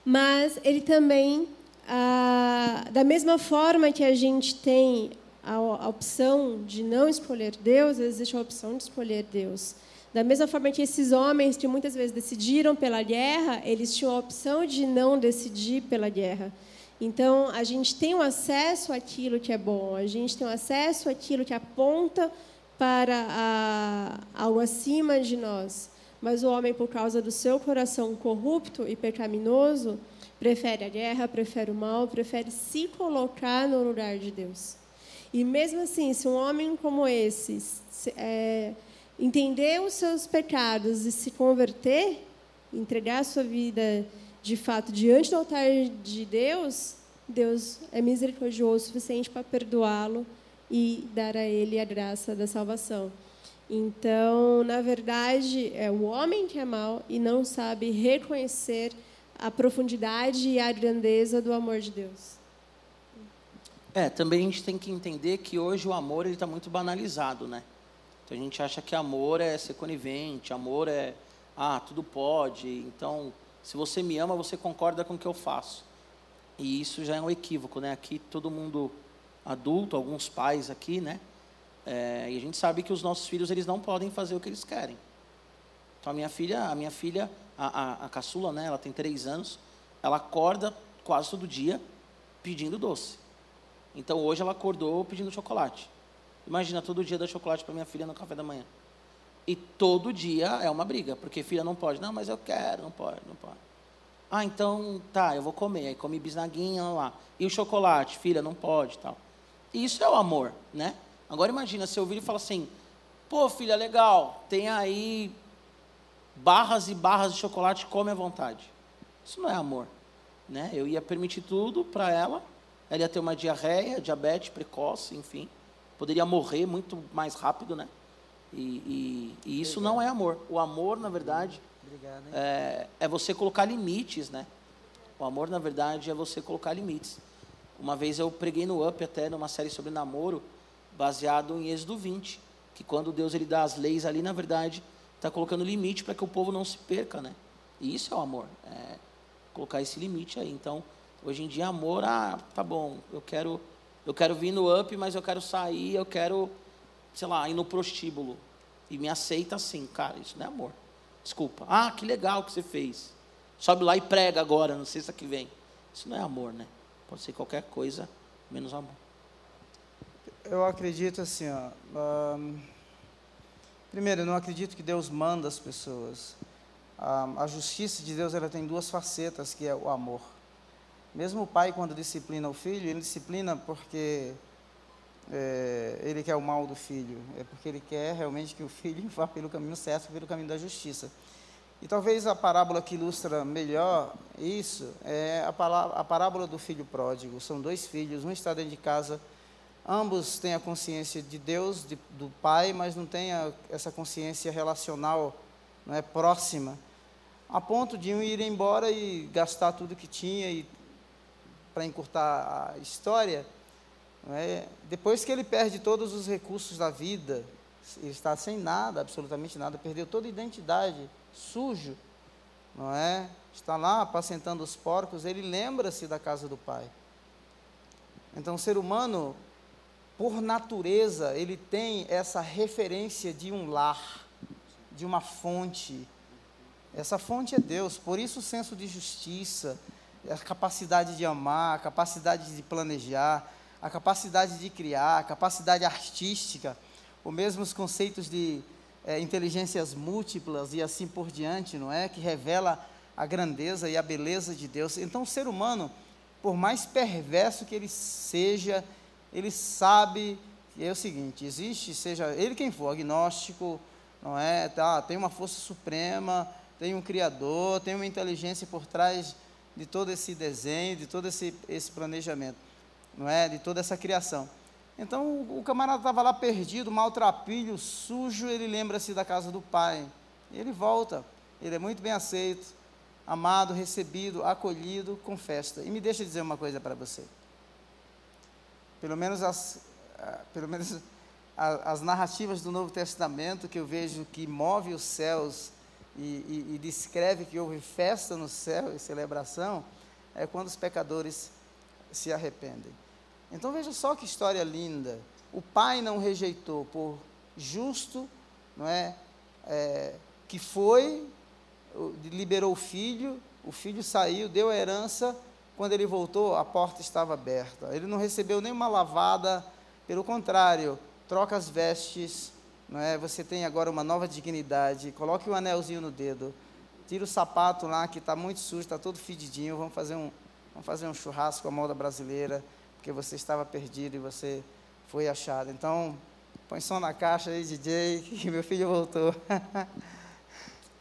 mas ele também, a, da mesma forma que a gente tem a, a opção de não escolher Deus, existe a opção de escolher Deus. Da mesma forma que esses homens que muitas vezes decidiram pela guerra, eles tinham a opção de não decidir pela guerra. Então, a gente tem um acesso àquilo que é bom, a gente tem um acesso àquilo que aponta para a, algo acima de nós. Mas o homem, por causa do seu coração corrupto e pecaminoso, prefere a guerra, prefere o mal, prefere se colocar no lugar de Deus. E mesmo assim, se um homem como esse é, entender os seus pecados e se converter, entregar a sua vida de fato diante do altar de Deus, Deus é misericordioso o suficiente para perdoá-lo e dar a ele a graça da salvação. Então, na verdade, é o homem que é mau e não sabe reconhecer a profundidade e a grandeza do amor de Deus. É, também a gente tem que entender que hoje o amor está muito banalizado, né? Então a gente acha que amor é ser conivente, amor é ah tudo pode. Então se você me ama, você concorda com o que eu faço. E isso já é um equívoco, né? Aqui todo mundo adulto, alguns pais aqui, né? É, e a gente sabe que os nossos filhos eles não podem fazer o que eles querem. Então a minha filha, a minha filha, a, a, a caçula, né? Ela tem três anos. Ela acorda quase todo dia pedindo doce. Então hoje ela acordou pedindo chocolate. Imagina todo dia dar chocolate para minha filha no café da manhã. E todo dia é uma briga, porque filha não pode. Não, mas eu quero, não pode, não pode. Ah, então tá, eu vou comer. Aí come bisnaguinha lá. E o chocolate, filha, não pode tal. E isso é o amor, né? Agora imagina se eu ouvir e falar assim: pô, filha, legal, tem aí barras e barras de chocolate, come à vontade. Isso não é amor, né? Eu ia permitir tudo para ela, ela ia ter uma diarreia, diabetes precoce, enfim. Poderia morrer muito mais rápido, né? E, e, e isso Obrigado. não é amor. O amor, na verdade, Obrigado, é, é você colocar limites, né? O amor, na verdade, é você colocar limites. Uma vez eu preguei no UP até numa série sobre namoro, baseado em Êxodo 20, que quando Deus ele dá as leis ali, na verdade, está colocando limite para que o povo não se perca, né? E isso é o amor, é colocar esse limite aí. Então, hoje em dia, amor, ah, tá bom, eu quero, eu quero vir no UP, mas eu quero sair, eu quero sei lá, ir no prostíbulo e me aceita assim, cara, isso não é amor. Desculpa. Ah, que legal que você fez. Sobe lá e prega agora, na sexta que vem. Isso não é amor, né? Pode ser qualquer coisa, menos amor. Eu acredito assim, ó. Primeiro, eu não acredito que Deus manda as pessoas. Um, a justiça de Deus ela tem duas facetas, que é o amor. Mesmo o pai, quando disciplina o filho, ele disciplina porque é, ele quer o mal do filho, é porque ele quer realmente que o filho vá pelo caminho certo, pelo caminho da justiça. E talvez a parábola que ilustra melhor isso é a, a parábola do filho pródigo. São dois filhos, um está dentro de casa, ambos têm a consciência de Deus, de, do pai, mas não têm a, essa consciência relacional, não é próxima, a ponto de um ir embora e gastar tudo que tinha e para encurtar a história é? Depois que ele perde todos os recursos da vida, ele está sem nada, absolutamente nada, perdeu toda a identidade, sujo, não é? Está lá apacentando os porcos, ele lembra-se da casa do pai. Então, o ser humano, por natureza, ele tem essa referência de um lar, de uma fonte. Essa fonte é Deus, por isso o senso de justiça, a capacidade de amar, a capacidade de planejar, a capacidade de criar, a capacidade artística, ou mesmo os conceitos de é, inteligências múltiplas e assim por diante, não é? Que revela a grandeza e a beleza de Deus. Então, o ser humano, por mais perverso que ele seja, ele sabe que é o seguinte: existe, seja ele quem for, agnóstico, não é? Tá, tem uma força suprema, tem um Criador, tem uma inteligência por trás de todo esse desenho, de todo esse, esse planejamento não é, de toda essa criação. Então o camarada estava lá perdido, maltrapilho, sujo, ele lembra-se da casa do pai. Ele volta, ele é muito bem aceito, amado, recebido, acolhido, com festa. E me deixa dizer uma coisa para você. Pelo menos as, pelo menos as narrativas do Novo Testamento que eu vejo que move os céus e, e, e descreve que houve festa no céu e celebração, é quando os pecadores se arrependem. Então veja só que história linda. O pai não rejeitou por justo, não é, é que foi, liberou o filho, o filho saiu, deu a herança. Quando ele voltou, a porta estava aberta. Ele não recebeu nenhuma lavada, pelo contrário, troca as vestes, não é? Você tem agora uma nova dignidade. Coloque o um anelzinho no dedo. Tira o sapato lá que está muito sujo, está todo fedidinho. Vamos fazer um, vamos fazer um churrasco à moda brasileira porque você estava perdido e você foi achado. Então, põe som na caixa aí, DJ, que meu filho voltou.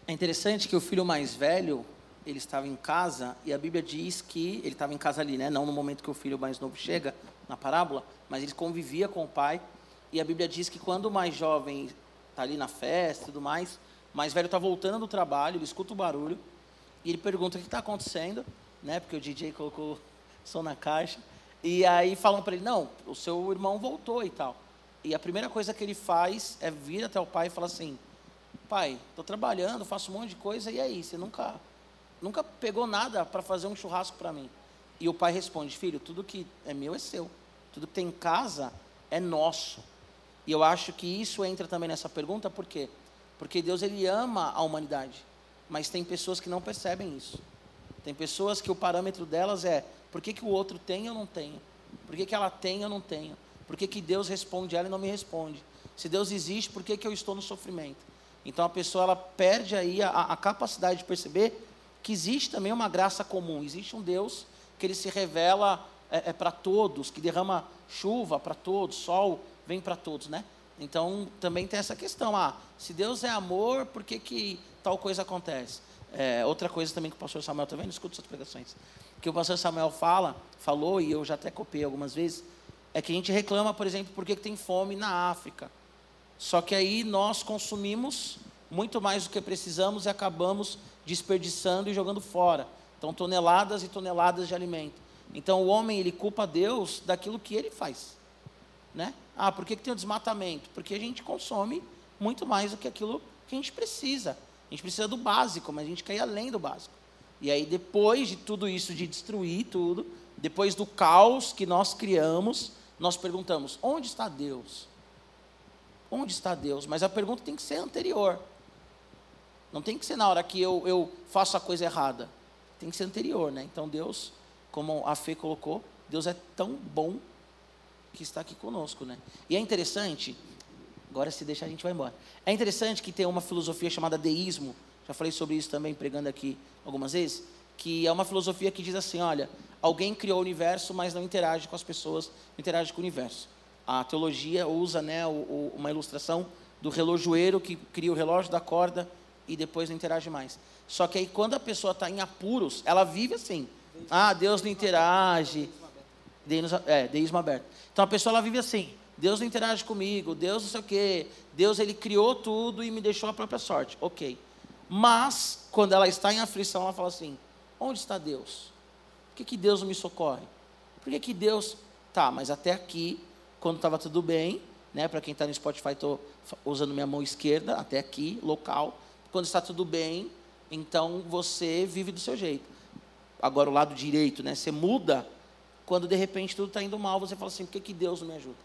é interessante que o filho mais velho, ele estava em casa e a Bíblia diz que ele estava em casa ali, né? Não no momento que o filho mais novo chega na parábola, mas ele convivia com o pai. E a Bíblia diz que quando o mais jovem está ali na festa e tudo mais, o mais velho está voltando do trabalho, ele escuta o barulho e ele pergunta o que está acontecendo, né? Porque o DJ colocou som na caixa. E aí falam para ele: não, o seu irmão voltou e tal. E a primeira coisa que ele faz é vir até o pai e falar assim: pai, estou trabalhando, faço um monte de coisa, e aí? Você nunca, nunca pegou nada para fazer um churrasco para mim? E o pai responde: filho, tudo que é meu é seu, tudo que tem em casa é nosso. E eu acho que isso entra também nessa pergunta, por quê? Porque Deus ele ama a humanidade, mas tem pessoas que não percebem isso. Tem pessoas que o parâmetro delas é por que, que o outro tem e eu não tenho? Por que, que ela tem e eu não tenho? Por que, que Deus responde ela e não me responde? Se Deus existe, por que, que eu estou no sofrimento? Então a pessoa ela perde aí a, a capacidade de perceber que existe também uma graça comum, existe um Deus que ele se revela é, é para todos, que derrama chuva para todos, sol vem para todos, né? Então também tem essa questão, ah, se Deus é amor, por que, que tal coisa acontece? É, outra coisa também que o pastor Samuel também, não escuta suas pregações, que o pastor Samuel fala, falou, e eu já até copiei algumas vezes, é que a gente reclama, por exemplo, porque tem fome na África. Só que aí nós consumimos muito mais do que precisamos e acabamos desperdiçando e jogando fora. Então, toneladas e toneladas de alimento. Então, o homem, ele culpa Deus daquilo que ele faz. Né? Ah, por que, que tem o desmatamento? Porque a gente consome muito mais do que aquilo que a gente precisa. A gente precisa do básico, mas a gente quer ir além do básico. E aí, depois de tudo isso, de destruir tudo, depois do caos que nós criamos, nós perguntamos: onde está Deus? Onde está Deus? Mas a pergunta tem que ser anterior. Não tem que ser na hora que eu, eu faço a coisa errada. Tem que ser anterior, né? Então, Deus, como a Fê colocou, Deus é tão bom que está aqui conosco, né? E é interessante, agora se deixar a gente vai embora. É interessante que tem uma filosofia chamada deísmo, já falei sobre isso também pregando aqui algumas vezes, que é uma filosofia que diz assim, olha, alguém criou o universo, mas não interage com as pessoas, não interage com o universo. A teologia usa né, uma ilustração do relojoeiro que cria o relógio da corda e depois não interage mais. Só que aí quando a pessoa está em apuros, ela vive assim. Ah, Deus não interage. Deísmo, é, deísmo aberto. Então a pessoa ela vive assim. Deus não interage comigo, Deus não sei o quê. Deus ele criou tudo e me deixou a própria sorte. Ok. Mas, quando ela está em aflição, ela fala assim: onde está Deus? Por que, que Deus não me socorre? Por que, que Deus. Tá, mas até aqui, quando estava tudo bem, né, para quem está no Spotify, estou usando minha mão esquerda, até aqui, local. Quando está tudo bem, então você vive do seu jeito. Agora, o lado direito, né, você muda quando de repente tudo está indo mal, você fala assim: por que, que Deus não me ajuda?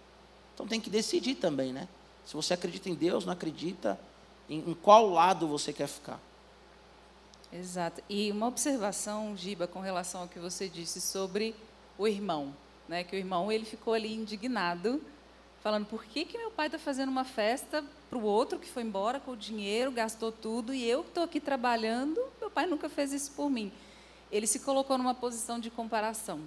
Então tem que decidir também, né? Se você acredita em Deus, não acredita, em, em qual lado você quer ficar. Exato. E uma observação, Giba, com relação ao que você disse sobre o irmão, né? Que o irmão ele ficou ali indignado, falando por que que meu pai está fazendo uma festa para o outro que foi embora com o dinheiro, gastou tudo e eu estou aqui trabalhando, meu pai nunca fez isso por mim. Ele se colocou numa posição de comparação,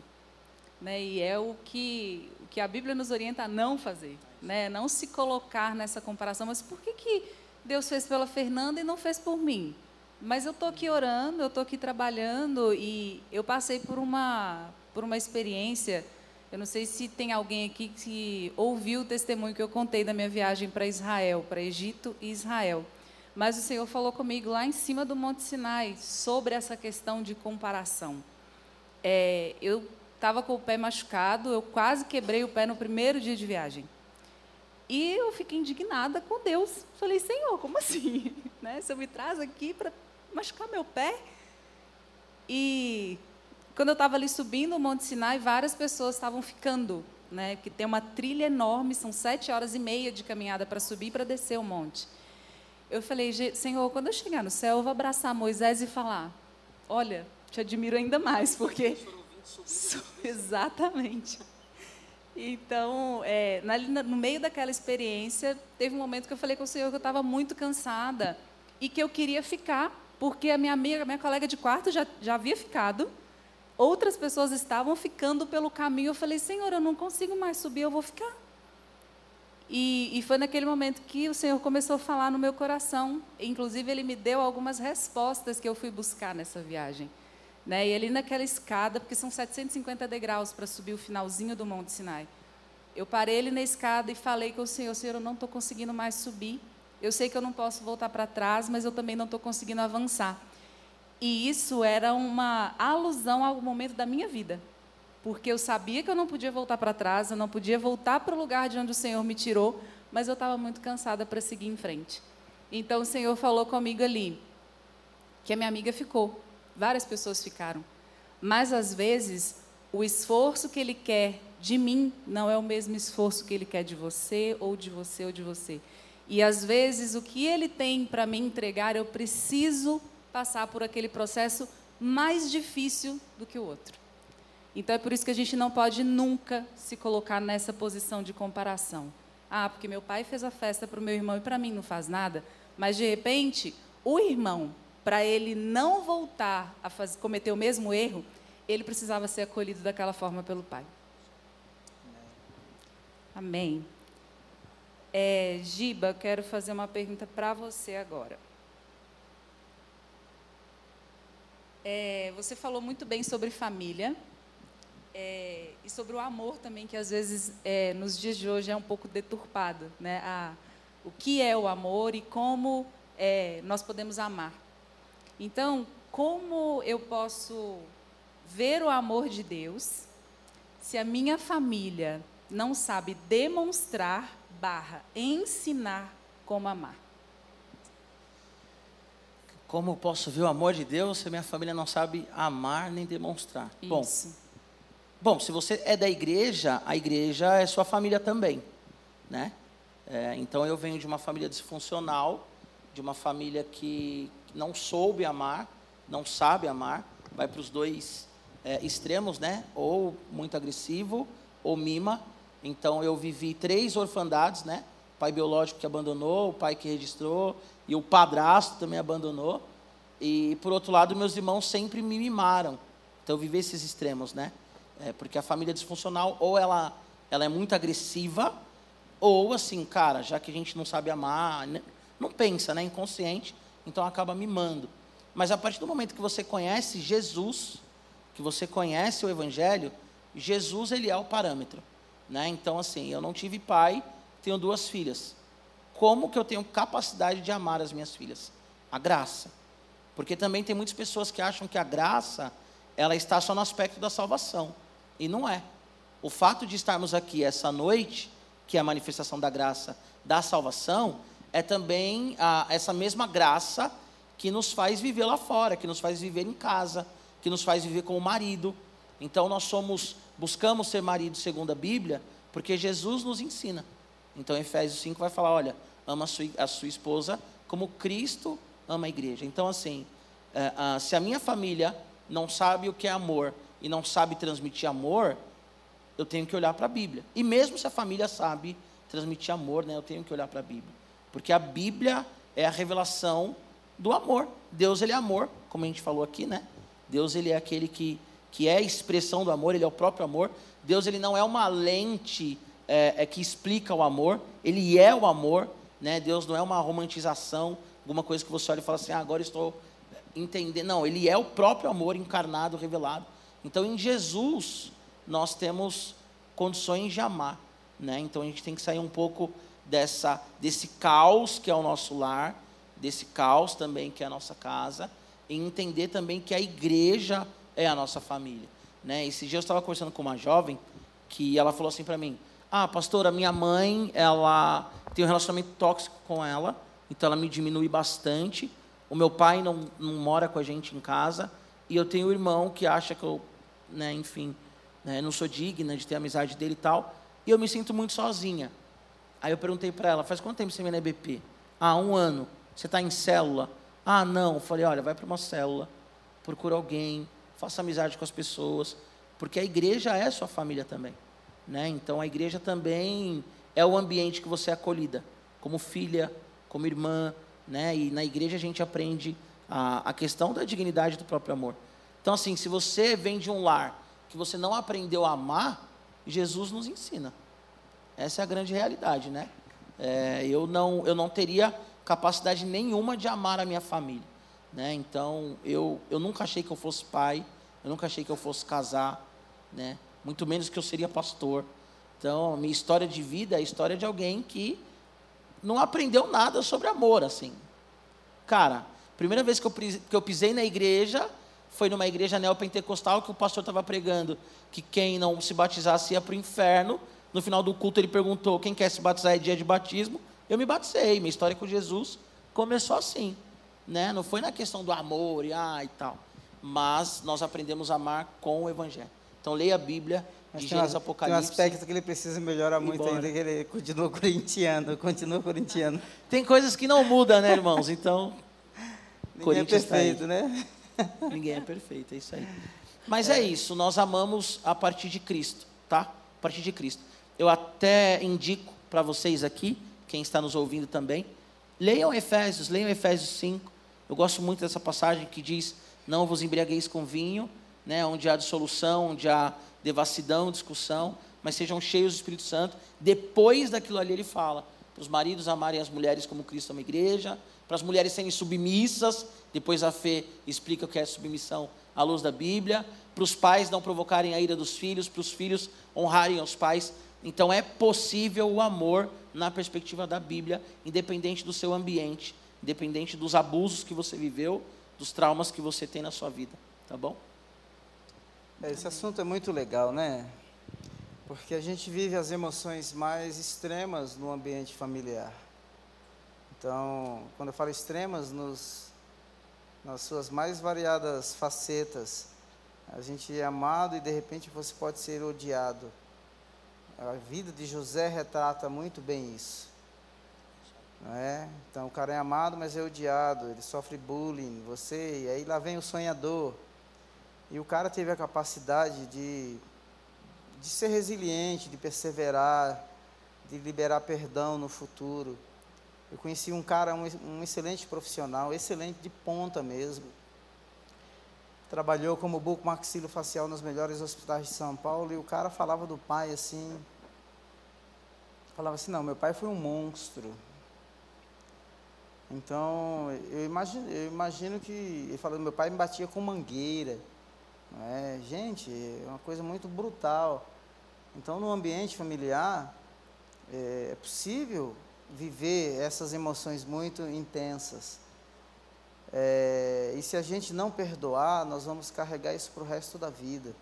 né? E é o que o que a Bíblia nos orienta a não fazer, né? Não se colocar nessa comparação. Mas por que que Deus fez pela Fernanda e não fez por mim. Mas eu estou aqui orando, eu estou aqui trabalhando e eu passei por uma, por uma experiência. Eu não sei se tem alguém aqui que ouviu o testemunho que eu contei da minha viagem para Israel, para Egito e Israel. Mas o Senhor falou comigo lá em cima do Monte Sinai sobre essa questão de comparação. É, eu estava com o pé machucado, eu quase quebrei o pé no primeiro dia de viagem. E eu fiquei indignada com Deus. Falei, Senhor, como assim? Né? Você me traz aqui para machucar meu pé? E quando eu estava ali subindo o Monte Sinai, várias pessoas estavam ficando, né? Que tem uma trilha enorme, são sete horas e meia de caminhada para subir e para descer o monte. Eu falei, Senhor, quando eu chegar no céu, eu vou abraçar Moisés e falar: Olha, te admiro ainda mais, porque. Exatamente. Então, é, no meio daquela experiência, teve um momento que eu falei com o Senhor que eu estava muito cansada e que eu queria ficar, porque a minha amiga, minha colega de quarto já, já havia ficado, outras pessoas estavam ficando pelo caminho. Eu falei, Senhor, eu não consigo mais subir, eu vou ficar. E, e, foi naquele momento que o Senhor começou a falar no meu coração. Inclusive, Ele me deu algumas respostas que eu fui buscar nessa viagem. Né? E ali naquela escada, porque são 750 degraus para subir o finalzinho do Monte Sinai. Eu parei ele na escada e falei com o Senhor: Senhor, eu não estou conseguindo mais subir. Eu sei que eu não posso voltar para trás, mas eu também não estou conseguindo avançar. E isso era uma alusão ao momento da minha vida porque eu sabia que eu não podia voltar para trás, eu não podia voltar para o lugar de onde o Senhor me tirou, mas eu estava muito cansada para seguir em frente. Então o Senhor falou comigo ali que a minha amiga ficou, várias pessoas ficaram, mas às vezes o esforço que Ele quer de mim não é o mesmo esforço que Ele quer de você, ou de você, ou de você. E às vezes o que Ele tem para me entregar, eu preciso passar por aquele processo mais difícil do que o outro. Então é por isso que a gente não pode nunca se colocar nessa posição de comparação. Ah, porque meu pai fez a festa para o meu irmão e para mim não faz nada. Mas de repente, o irmão, para ele não voltar a fazer, cometer o mesmo erro, ele precisava ser acolhido daquela forma pelo pai. Amém. É, Giba, quero fazer uma pergunta para você agora. É, você falou muito bem sobre família, é, e sobre o amor também, que às vezes é, nos dias de hoje é um pouco deturpado. Né? A, o que é o amor e como é, nós podemos amar. Então, como eu posso ver o amor de Deus se a minha família não sabe demonstrar barra ensinar como amar? Como eu posso ver o amor de Deus se a minha família não sabe amar nem demonstrar? Isso. Bom, Bom, se você é da igreja, a igreja é sua família também, né? É, então eu venho de uma família disfuncional, de uma família que não soube amar, não sabe amar, vai para os dois é, extremos, né? Ou muito agressivo, ou mima. Então eu vivi três orfandades, né? O pai biológico que abandonou, o pai que registrou e o padrasto também abandonou. E por outro lado, meus irmãos sempre me mimaram. Então eu vivi esses extremos, né? É, porque a família disfuncional, ou ela, ela é muito agressiva, ou assim, cara, já que a gente não sabe amar, né, não pensa, né, inconsciente, então acaba mimando. Mas a partir do momento que você conhece Jesus, que você conhece o Evangelho, Jesus ele é o parâmetro. Né? Então, assim, eu não tive pai, tenho duas filhas. Como que eu tenho capacidade de amar as minhas filhas? A graça. Porque também tem muitas pessoas que acham que a graça ela está só no aspecto da salvação. E não é. O fato de estarmos aqui essa noite, que é a manifestação da graça da salvação, é também a, essa mesma graça que nos faz viver lá fora, que nos faz viver em casa, que nos faz viver como marido. Então nós somos, buscamos ser marido segundo a Bíblia, porque Jesus nos ensina. Então Efésios 5 vai falar, olha, ama a sua, a sua esposa como Cristo ama a igreja. Então assim, é, se a minha família não sabe o que é amor, e não sabe transmitir amor, eu tenho que olhar para a Bíblia. E mesmo se a família sabe transmitir amor, né, eu tenho que olhar para a Bíblia. Porque a Bíblia é a revelação do amor. Deus ele é amor, como a gente falou aqui, né? Deus ele é aquele que, que é a expressão do amor, ele é o próprio amor. Deus ele não é uma lente é, é, que explica o amor, ele é o amor, né? Deus não é uma romantização, alguma coisa que você olha e fala assim, ah, agora estou entendendo. Não, ele é o próprio amor encarnado, revelado. Então, em Jesus, nós temos condições de amar, né? Então a gente tem que sair um pouco dessa desse caos que é o nosso lar, desse caos também que é a nossa casa, e entender também que a igreja é a nossa família, né? Esse dia eu estava conversando com uma jovem que ela falou assim para mim: "Ah, pastora, minha mãe, ela tem um relacionamento tóxico com ela, então ela me diminui bastante. O meu pai não, não mora com a gente em casa e eu tenho um irmão que acha que eu, né, enfim, né, não sou digna de ter amizade dele e tal, e eu me sinto muito sozinha. Aí eu perguntei para ela, faz quanto tempo você vem na EBP? Ah, um ano. Você está em célula? Ah, não. Eu falei, olha, vai para uma célula, procura alguém, faça amizade com as pessoas, porque a igreja é sua família também. Né? Então a igreja também é o ambiente que você é acolhida, como filha, como irmã, né? E na igreja a gente aprende a, a questão da dignidade do próprio amor. Então, assim, se você vem de um lar que você não aprendeu a amar, Jesus nos ensina. Essa é a grande realidade, né? É, eu, não, eu não teria capacidade nenhuma de amar a minha família. Né? Então, eu, eu nunca achei que eu fosse pai, eu nunca achei que eu fosse casar, né? muito menos que eu seria pastor. Então, minha história de vida é a história de alguém que não aprendeu nada sobre amor, assim. Cara, primeira vez que eu, que eu pisei na igreja foi numa igreja neopentecostal que o pastor estava pregando que quem não se batizasse ia para o inferno. No final do culto ele perguntou: quem quer se batizar é dia de batismo? Eu me batizei. Minha história com Jesus começou assim. Né? Não foi na questão do amor e, ah, e tal. Mas nós aprendemos a amar com o Evangelho. Então leia a Bíblia mas de Gênesis Apocalipse. Tem um aspecto que ele precisa melhorar muito Embora. ainda, que ele continua corintiano, continua corintiano. Tem coisas que não mudam, né, irmãos? Então, Ninguém é perfeito, tá né? Ninguém é perfeito, é isso aí. Mas é. é isso, nós amamos a partir de Cristo, tá? A partir de Cristo. Eu até indico para vocês aqui, quem está nos ouvindo também, leiam Efésios, leiam Efésios 5. Eu gosto muito dessa passagem que diz: Não vos embriagueis com vinho, né, onde há dissolução, onde há devassidão, discussão, mas sejam cheios do Espírito Santo. Depois daquilo ali ele fala, para os maridos amarem as mulheres como Cristo ama a igreja, para as mulheres serem submissas, depois a fé explica o que é submissão à luz da Bíblia, para os pais não provocarem a ira dos filhos, para os filhos honrarem os pais. Então é possível o amor na perspectiva da Bíblia, independente do seu ambiente, independente dos abusos que você viveu, dos traumas que você tem na sua vida, tá bom? É, esse assunto é muito legal, né? Porque a gente vive as emoções mais extremas no ambiente familiar. Então, quando eu falo extremas, nos, nas suas mais variadas facetas, a gente é amado e de repente você pode ser odiado. A vida de José retrata muito bem isso. É? Então, o cara é amado, mas é odiado, ele sofre bullying, você, e aí lá vem o sonhador e o cara teve a capacidade de, de ser resiliente, de perseverar, de liberar perdão no futuro. Eu conheci um cara, um, um excelente profissional, excelente de ponta mesmo. Trabalhou como buco maxilofacial nos melhores hospitais de São Paulo e o cara falava do pai assim. Falava assim: não, meu pai foi um monstro. Então, eu imagino, eu imagino que. Ele falou: meu pai me batia com mangueira. É, gente, é uma coisa muito brutal. Então, no ambiente familiar, é, é possível viver essas emoções muito intensas. É, e se a gente não perdoar, nós vamos carregar isso para o resto da vida.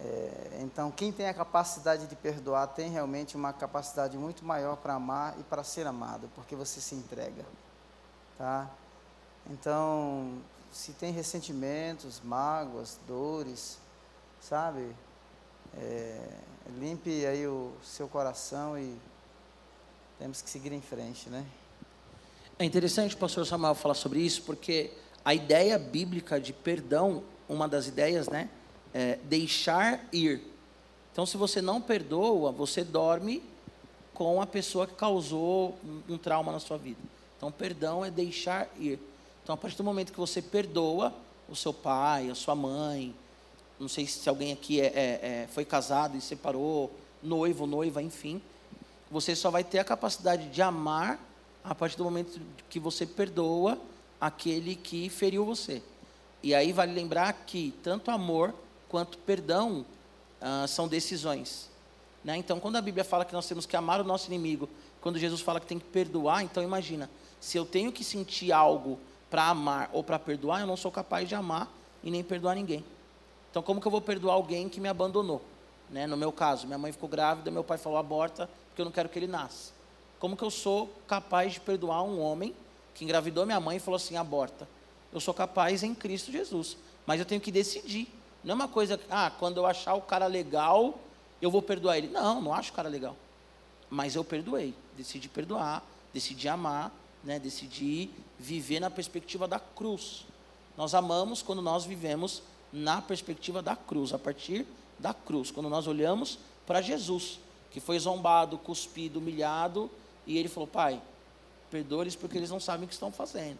É, então, quem tem a capacidade de perdoar tem realmente uma capacidade muito maior para amar e para ser amado, porque você se entrega. Tá? Então, se tem ressentimentos, mágoas, dores, sabe? É, limpe aí o seu coração e temos que seguir em frente, né? É interessante o pastor Samuel falar sobre isso, porque a ideia bíblica de perdão, uma das ideias, né, é deixar ir. Então, se você não perdoa, você dorme com a pessoa que causou um, um trauma na sua vida. Então, perdão é deixar ir. Então, a partir do momento que você perdoa o seu pai, a sua mãe, não sei se alguém aqui é, é, é, foi casado e separou, noivo, noiva, enfim, você só vai ter a capacidade de amar a partir do momento que você perdoa aquele que feriu você. E aí vale lembrar que tanto amor quanto perdão ah, são decisões. Né? Então, quando a Bíblia fala que nós temos que amar o nosso inimigo, quando Jesus fala que tem que perdoar, então imagina, se eu tenho que sentir algo para amar ou para perdoar, eu não sou capaz de amar e nem perdoar ninguém. Então, como que eu vou perdoar alguém que me abandonou? Né? No meu caso, minha mãe ficou grávida, meu pai falou aborta, porque eu não quero que ele nasça. Como que eu sou capaz de perdoar um homem que engravidou minha mãe e falou assim, aborta? Eu sou capaz em Cristo Jesus, mas eu tenho que decidir. Não é uma coisa, ah, quando eu achar o cara legal, eu vou perdoar ele. Não, não acho o cara legal. Mas eu perdoei, decidi perdoar, decidi amar, né, decidi viver na perspectiva da cruz. Nós amamos quando nós vivemos na perspectiva da cruz, a partir da cruz, quando nós olhamos para Jesus, que foi zombado, cuspido, humilhado, e ele falou: Pai, perdoa-lhes porque eles não sabem o que estão fazendo.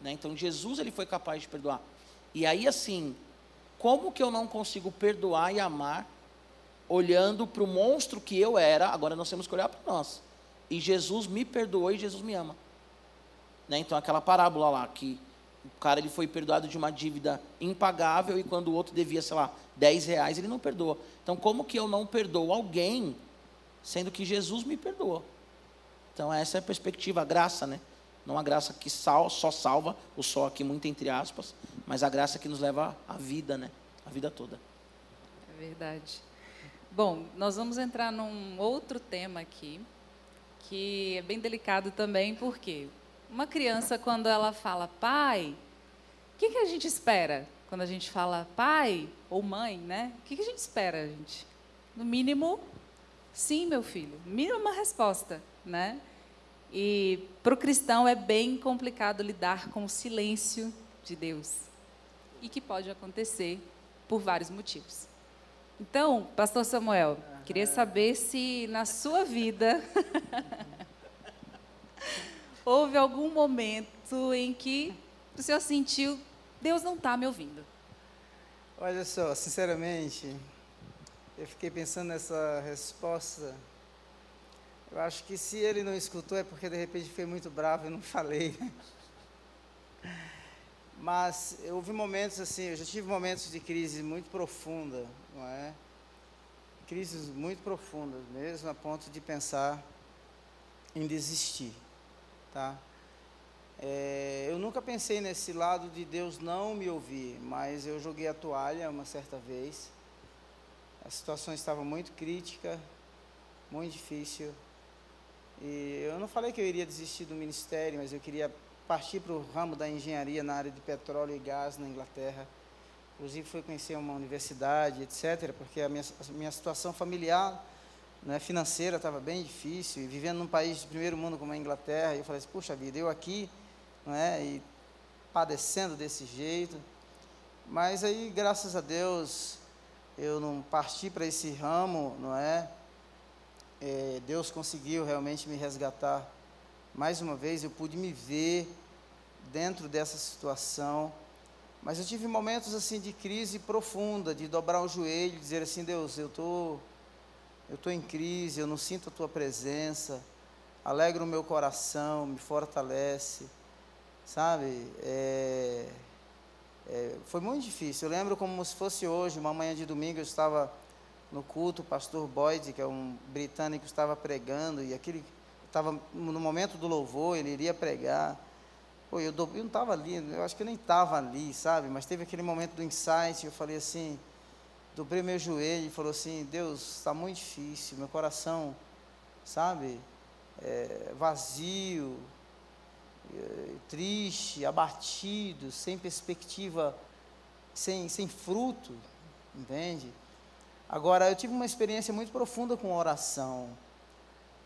Né? Então Jesus ele foi capaz de perdoar. E aí assim, como que eu não consigo perdoar e amar olhando para o monstro que eu era? Agora nós temos que olhar para nós. E Jesus me perdoou e Jesus me ama. Né? Então aquela parábola lá que o cara ele foi perdoado de uma dívida impagável e quando o outro devia, sei lá, 10 reais, ele não perdoa. Então, como que eu não perdoo alguém, sendo que Jesus me perdoou? Então, essa é a perspectiva, a graça, né? Não a graça que sal, só salva, o só aqui muito entre aspas, mas a graça que nos leva à vida, né? A vida toda. É verdade. Bom, nós vamos entrar num outro tema aqui, que é bem delicado também, porque uma criança, quando ela fala pai, o que, que a gente espera? Quando a gente fala pai ou mãe, né? O que, que a gente espera, gente? No mínimo, sim, meu filho. Uma resposta, né? E para o cristão é bem complicado lidar com o silêncio de Deus. E que pode acontecer por vários motivos. Então, pastor Samuel, queria saber se na sua vida houve algum momento em que o senhor sentiu, Deus não está me ouvindo? Olha só, sinceramente, eu fiquei pensando nessa resposta. Eu acho que se ele não escutou é porque de repente foi muito bravo e não falei. Mas houve momentos assim, eu já tive momentos de crise muito profunda, não é? Crises muito profundas, mesmo a ponto de pensar em desistir tá? É, eu nunca pensei nesse lado de Deus não me ouvir, mas eu joguei a toalha uma certa vez. A situação estava muito crítica, muito difícil. E eu não falei que eu iria desistir do ministério, mas eu queria partir para o ramo da engenharia na área de petróleo e gás na Inglaterra. Inclusive fui conhecer uma universidade, etc., porque a minha, a minha situação familiar né, financeira estava bem difícil, e vivendo num país de primeiro mundo como a Inglaterra, eu falei assim, puxa vida, eu aqui, né, e padecendo desse jeito, mas aí, graças a Deus, eu não parti para esse ramo, não é? É? Deus conseguiu realmente me resgatar. Mais uma vez, eu pude me ver dentro dessa situação, mas eu tive momentos assim de crise profunda, de dobrar o joelho, e dizer assim, Deus, eu estou eu estou em crise, eu não sinto a tua presença, alegra o meu coração, me fortalece, sabe? É, é, foi muito difícil. Eu lembro como se fosse hoje, uma manhã de domingo, eu estava no culto, o pastor Boyd, que é um britânico, estava pregando, e aquele estava no momento do louvor, ele iria pregar. Pô, eu, eu não estava ali, eu acho que eu nem estava ali, sabe? Mas teve aquele momento do insight, eu falei assim, dobrei meu joelho e falou assim: Deus, está muito difícil, meu coração, sabe, é, vazio, é, triste, abatido, sem perspectiva, sem, sem fruto, entende? Agora, eu tive uma experiência muito profunda com oração.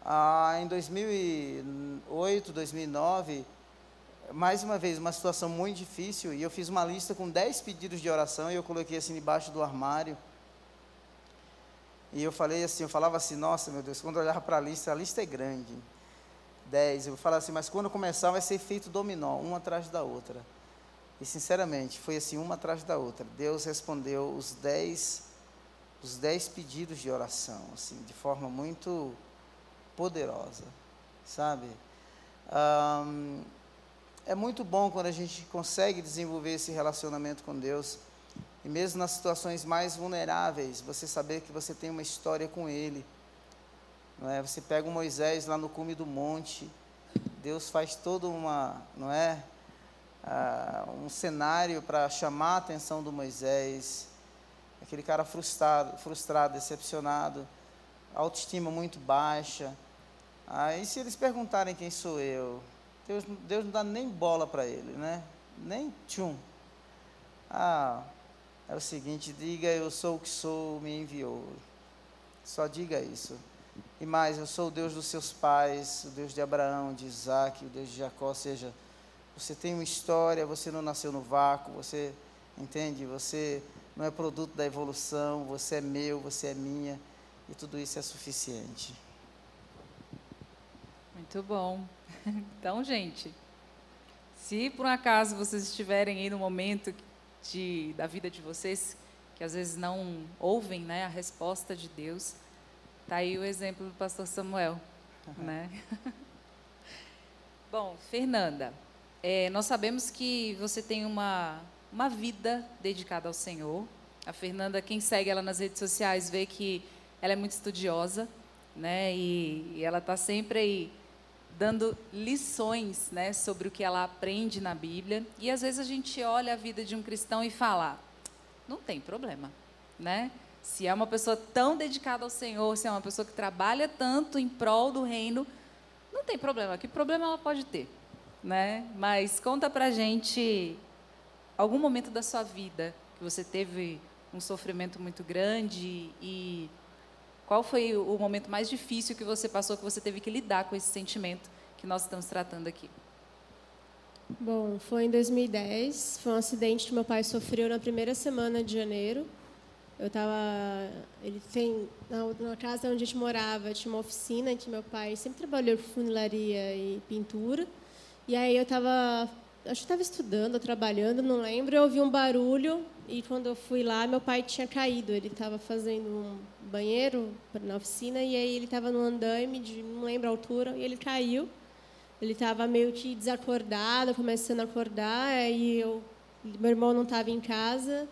Ah, em 2008, 2009, mais uma vez, uma situação muito difícil, e eu fiz uma lista com 10 pedidos de oração e eu coloquei assim debaixo do armário. E eu falei assim, eu falava assim, nossa meu Deus, quando eu olhava para a lista, a lista é grande. 10, eu falava assim, mas quando começar vai ser feito dominó, uma atrás da outra. E sinceramente, foi assim, uma atrás da outra. Deus respondeu os 10 os dez pedidos de oração, assim, de forma muito poderosa, sabe? Um, é muito bom quando a gente consegue desenvolver esse relacionamento com Deus. E mesmo nas situações mais vulneráveis, você saber que você tem uma história com Ele. Não é? Você pega o Moisés lá no cume do monte, Deus faz todo uma, não é, ah, um cenário para chamar a atenção do Moisés, aquele cara frustrado, frustrado, decepcionado, autoestima muito baixa. Aí se eles perguntarem quem sou eu, Deus, Deus não dá nem bola para ele, né? Nem tchum. Ah, é o seguinte, diga eu sou o que sou, me enviou. Só diga isso. E mais, eu sou o Deus dos seus pais, o Deus de Abraão, de Isaac, o Deus de Jacó. Ou seja, você tem uma história, você não nasceu no vácuo, você, entende? Você não é produto da evolução, você é meu, você é minha, e tudo isso é suficiente. Muito bom. Então, gente, se por um acaso vocês estiverem aí no momento de, da vida de vocês que às vezes não ouvem né, a resposta de Deus, Está aí o exemplo do pastor Samuel. Uhum. Né? Bom, Fernanda, é, nós sabemos que você tem uma, uma vida dedicada ao Senhor. A Fernanda, quem segue ela nas redes sociais, vê que ela é muito estudiosa, né? E, e ela está sempre aí dando lições, né, sobre o que ela aprende na Bíblia. E às vezes a gente olha a vida de um cristão e fala, não tem problema, né? Se é uma pessoa tão dedicada ao Senhor, se é uma pessoa que trabalha tanto em prol do reino, não tem problema. Que problema ela pode ter? Né? Mas conta pra gente algum momento da sua vida que você teve um sofrimento muito grande e qual foi o momento mais difícil que você passou, que você teve que lidar com esse sentimento que nós estamos tratando aqui? Bom, foi em 2010, foi um acidente que meu pai sofreu na primeira semana de janeiro. Eu estava. Ele tem. Na, na, casa onde a gente morava, tinha uma oficina que meu pai sempre trabalhou com funilaria e pintura. E aí eu estava. Acho que estava estudando, trabalhando, não lembro. Eu ouvi um barulho e quando eu fui lá, meu pai tinha caído. Ele estava fazendo um banheiro na oficina e aí ele estava no andaime de não lembro a altura e ele caiu. Ele estava meio que desacordado, começando a acordar. Aí eu, meu irmão não estava em casa.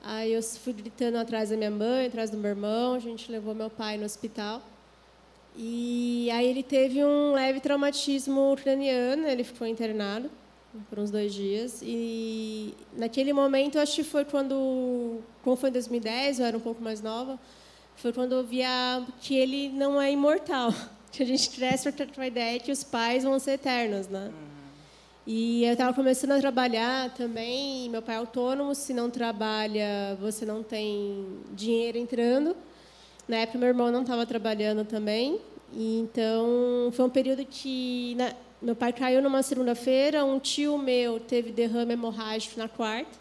Aí eu fui gritando atrás da minha mãe, atrás do meu irmão, a gente levou meu pai no hospital. E aí ele teve um leve traumatismo craniano, ele ficou internado por uns dois dias. E naquele momento, acho que foi quando, como foi em 2010, eu era um pouco mais nova, foi quando eu via que ele não é imortal. Que a gente cresce com a ideia que os pais vão ser eternos, né? Uhum. E eu estava começando a trabalhar também, meu pai é autônomo, se não trabalha, você não tem dinheiro entrando. Na época, meu irmão não estava trabalhando também. E, então, foi um período que na, meu pai caiu numa segunda-feira, um tio meu teve derrame hemorrágico na quarta.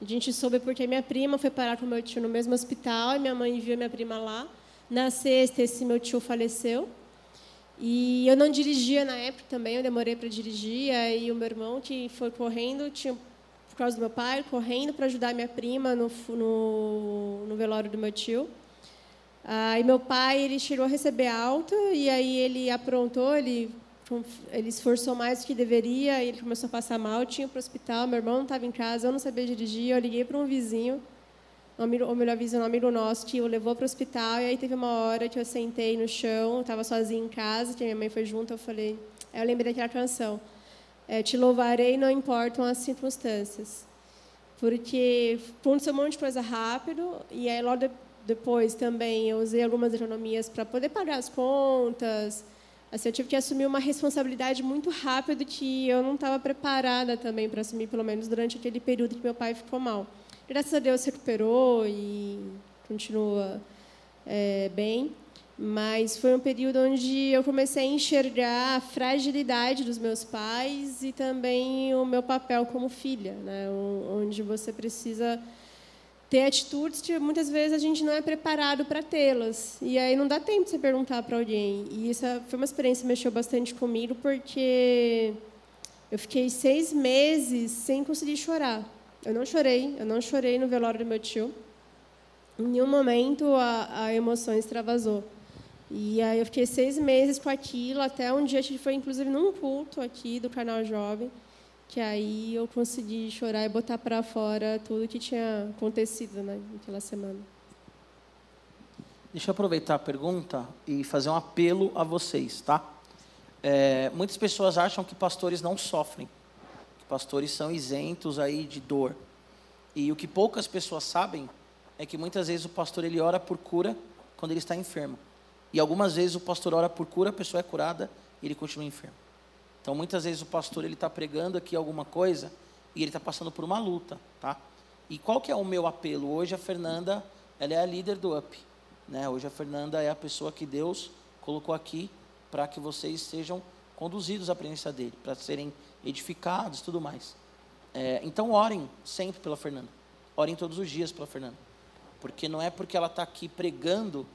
A gente soube porque minha prima foi parar com meu tio no mesmo hospital e minha mãe viu minha prima lá. Na sexta, esse meu tio faleceu. E eu não dirigia na época também, eu demorei para dirigir. Aí o meu irmão, que foi correndo, tinha, por causa do meu pai, correndo para ajudar minha prima no, no, no velório do meu tio. Aí meu pai, ele chegou a receber alta, e aí ele aprontou, ele, ele esforçou mais do que deveria, ele começou a passar mal, tinha para o hospital, meu irmão não estava em casa, eu não sabia dirigir, eu liguei para um vizinho, ou melhor, um amigo nosso, que o levou para o hospital, e aí teve uma hora que eu sentei no chão, estava sozinha em casa, que minha mãe foi junto, eu falei, eu lembrei daquela canção, é, te louvarei, não importam as circunstâncias. Porque aconteceu um monte de coisa rápido, e aí logo depois também eu usei algumas economias para poder pagar as contas, Assim, eu tive que assumir uma responsabilidade muito rápido que eu não estava preparada também para assumir, pelo menos durante aquele período que meu pai ficou mal. Graças a Deus se recuperou e continua é, bem, mas foi um período onde eu comecei a enxergar a fragilidade dos meus pais e também o meu papel como filha, né? onde você precisa ter atitudes que muitas vezes a gente não é preparado para tê-las. E aí não dá tempo de você perguntar para alguém. E isso foi uma experiência que mexeu bastante comigo, porque eu fiquei seis meses sem conseguir chorar. Eu não chorei, eu não chorei no velório do meu tio. Em nenhum momento a, a emoção extravasou. E aí eu fiquei seis meses com aquilo, até um dia a gente foi, inclusive, num culto aqui do canal Jovem, que aí eu consegui chorar e botar para fora tudo que tinha acontecido né, naquela semana. Deixa eu aproveitar a pergunta e fazer um apelo a vocês, tá? É, muitas pessoas acham que pastores não sofrem, que pastores são isentos aí de dor. E o que poucas pessoas sabem é que muitas vezes o pastor ele ora por cura quando ele está enfermo. E algumas vezes o pastor ora por cura, a pessoa é curada e ele continua enfermo. Então muitas vezes o pastor ele está pregando aqui alguma coisa e ele está passando por uma luta, tá? E qual que é o meu apelo? Hoje a Fernanda, ela é a líder do UP. Né? Hoje a Fernanda é a pessoa que Deus colocou aqui para que vocês sejam conduzidos à presença dele, para serem edificados tudo mais. É, então orem sempre pela Fernanda. Orem todos os dias pela Fernanda. Porque não é porque ela está aqui pregando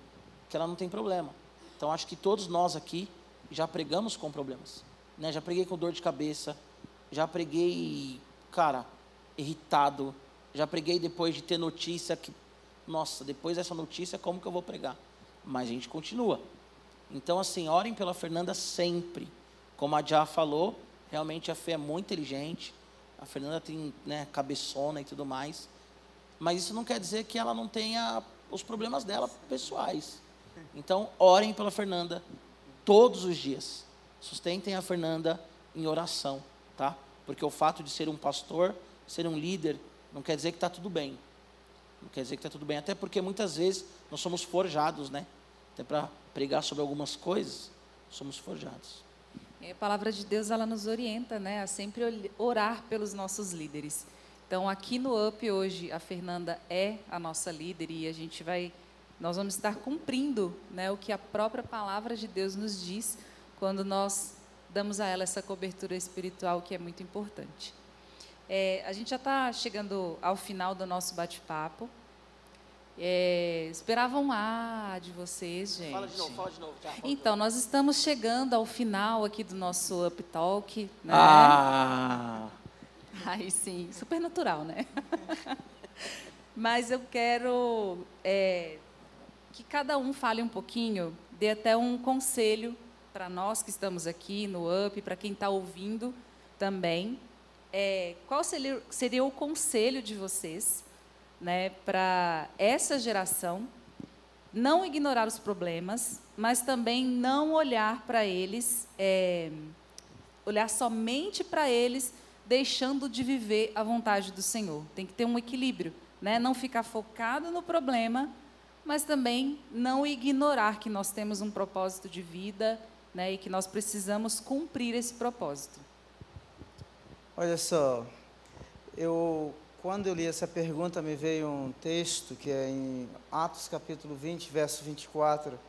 que ela não tem problema. Então acho que todos nós aqui já pregamos com problemas. Né? Já preguei com dor de cabeça, já preguei, cara, irritado, já preguei depois de ter notícia que, nossa, depois dessa notícia, como que eu vou pregar? Mas a gente continua. Então, assim, orem pela Fernanda sempre. Como a Já falou, realmente a fé é muito inteligente. A Fernanda tem né, cabeçona e tudo mais. Mas isso não quer dizer que ela não tenha os problemas dela pessoais. Então, orem pela Fernanda todos os dias. Sustentem a Fernanda em oração, tá? Porque o fato de ser um pastor, ser um líder, não quer dizer que está tudo bem. Não quer dizer que está tudo bem. Até porque muitas vezes nós somos forjados, né? Até para pregar sobre algumas coisas, somos forjados. a palavra de Deus ela nos orienta, né, a sempre orar pelos nossos líderes. Então, aqui no UP hoje, a Fernanda é a nossa líder e a gente vai, nós vamos estar cumprindo, né, o que a própria palavra de Deus nos diz quando nós damos a ela essa cobertura espiritual que é muito importante. É, a gente já está chegando ao final do nosso bate-papo. É, esperava um A de vocês, gente. Fala de novo, fala de novo. Já, então, nós estamos chegando ao final aqui do nosso Up Talk. Né? Ah! Aí sim, super natural, né? Mas eu quero é, que cada um fale um pouquinho, dê até um conselho para nós que estamos aqui no UP, para quem está ouvindo também. É, qual seria, seria o conselho de vocês né, para essa geração não ignorar os problemas, mas também não olhar para eles, é, olhar somente para eles, deixando de viver a vontade do Senhor. Tem que ter um equilíbrio, né? não ficar focado no problema, mas também não ignorar que nós temos um propósito de vida né, e que nós precisamos cumprir esse propósito. Olha só, eu quando eu li essa pergunta, me veio um texto que é em Atos capítulo 20, verso 24.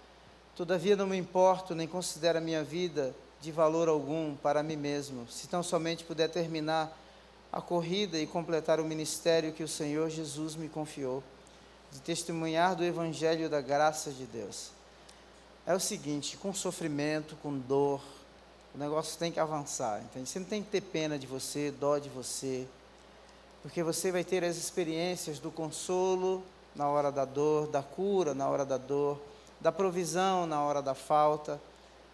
Todavia não me importo, nem considero a minha vida de valor algum para mim mesmo, se tão somente puder terminar a corrida e completar o ministério que o Senhor Jesus me confiou, de testemunhar do Evangelho da graça de Deus. É o seguinte, com sofrimento, com dor, o negócio tem que avançar, entende? Você não tem que ter pena de você, dó de você, porque você vai ter as experiências do consolo na hora da dor, da cura na hora da dor, da provisão na hora da falta.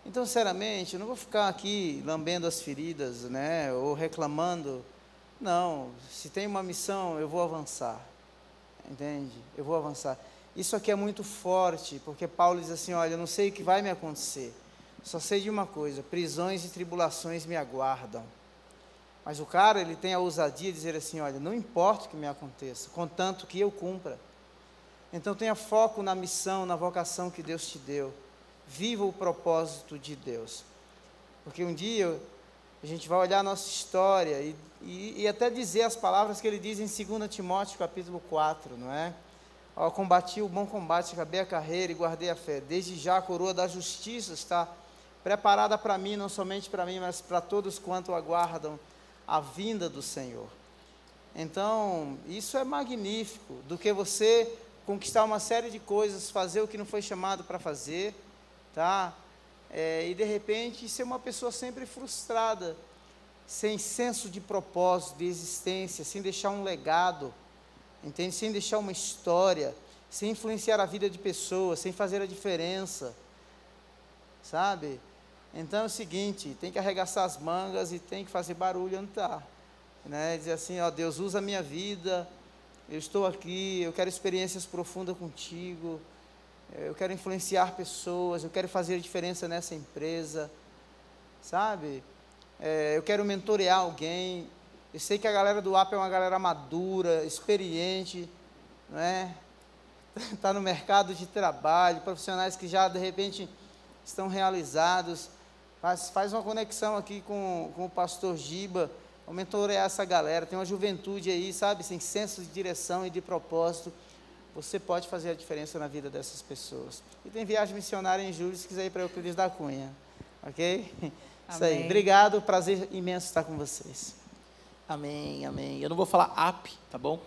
Então, sinceramente, eu não vou ficar aqui lambendo as feridas, né, ou reclamando. Não, se tem uma missão, eu vou avançar. Entende? Eu vou avançar. Isso aqui é muito forte, porque Paulo diz assim: olha, eu não sei o que vai me acontecer, só sei de uma coisa: prisões e tribulações me aguardam. Mas o cara, ele tem a ousadia de dizer assim: olha, não importa o que me aconteça, contanto que eu cumpra. Então tenha foco na missão, na vocação que Deus te deu. Viva o propósito de Deus. Porque um dia a gente vai olhar a nossa história e, e, e até dizer as palavras que ele diz em 2 Timóteo capítulo 4, não é? Ó, combati o bom combate, acabei a carreira e guardei a fé. Desde já a coroa da justiça está preparada para mim, não somente para mim, mas para todos quanto aguardam a vinda do Senhor. Então, isso é magnífico, do que você conquistar uma série de coisas, fazer o que não foi chamado para fazer, tá? É, e de repente ser uma pessoa sempre frustrada, sem senso de propósito, de existência, sem deixar um legado, entende? Sem deixar uma história, sem influenciar a vida de pessoas, sem fazer a diferença, sabe? Então é o seguinte, tem que arregaçar as mangas e tem que fazer barulho onde está. Né? Dizer assim, ó, Deus usa a minha vida, eu estou aqui, eu quero experiências profundas contigo. eu quero influenciar pessoas, eu quero fazer a diferença nessa empresa, sabe? É, eu quero mentorear alguém. Eu sei que a galera do AP é uma galera madura, experiente, não é? Está no mercado de trabalho, profissionais que já de repente estão realizados. Faz, faz uma conexão aqui com, com o pastor Giba, mentorear essa galera. Tem uma juventude aí, sabe, sem senso de direção e de propósito. Você pode fazer a diferença na vida dessas pessoas. E tem viagem missionária em julho, se quiser ir para Euclides da Cunha. Ok? Amém. Isso aí. Obrigado, prazer imenso estar com vocês. Amém, amém. Eu não vou falar app, tá bom?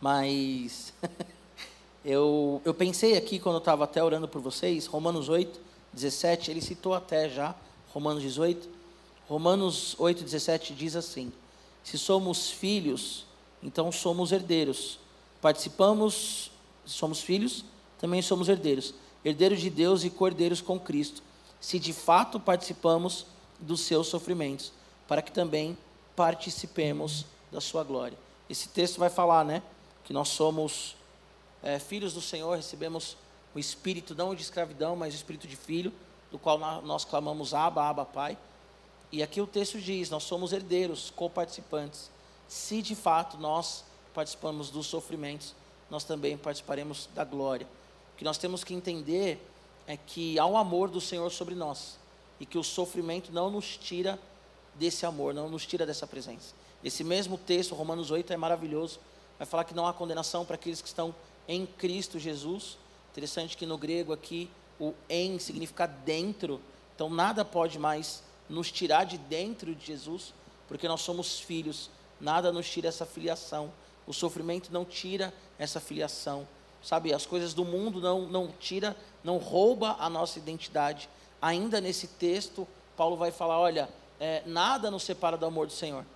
Mas eu, eu pensei aqui, quando eu estava até orando por vocês, Romanos 8, 17, ele citou até já, Romanos 18. Romanos 8, 17 diz assim: Se somos filhos, então somos herdeiros. Participamos, somos filhos, também somos herdeiros. Herdeiros de Deus e cordeiros com Cristo. Se de fato participamos dos seus sofrimentos, para que também participemos da sua glória. Esse texto vai falar, né? Que nós somos é, filhos do Senhor, recebemos o espírito não de escravidão, mas o espírito de filho, do qual nós clamamos Abba, Abba, Pai. E aqui o texto diz: nós somos herdeiros, co-participantes. Se de fato nós participamos dos sofrimentos, nós também participaremos da glória. O que nós temos que entender é que há um amor do Senhor sobre nós e que o sofrimento não nos tira desse amor, não nos tira dessa presença. Esse mesmo texto, Romanos 8, é maravilhoso. Vai falar que não há condenação para aqueles que estão em Cristo Jesus. Interessante que no grego aqui o em significa dentro. Então nada pode mais nos tirar de dentro de Jesus, porque nós somos filhos. Nada nos tira essa filiação. O sofrimento não tira essa filiação. Sabe, as coisas do mundo não não tira, não rouba a nossa identidade. Ainda nesse texto, Paulo vai falar, olha, é, nada nos separa do amor do Senhor.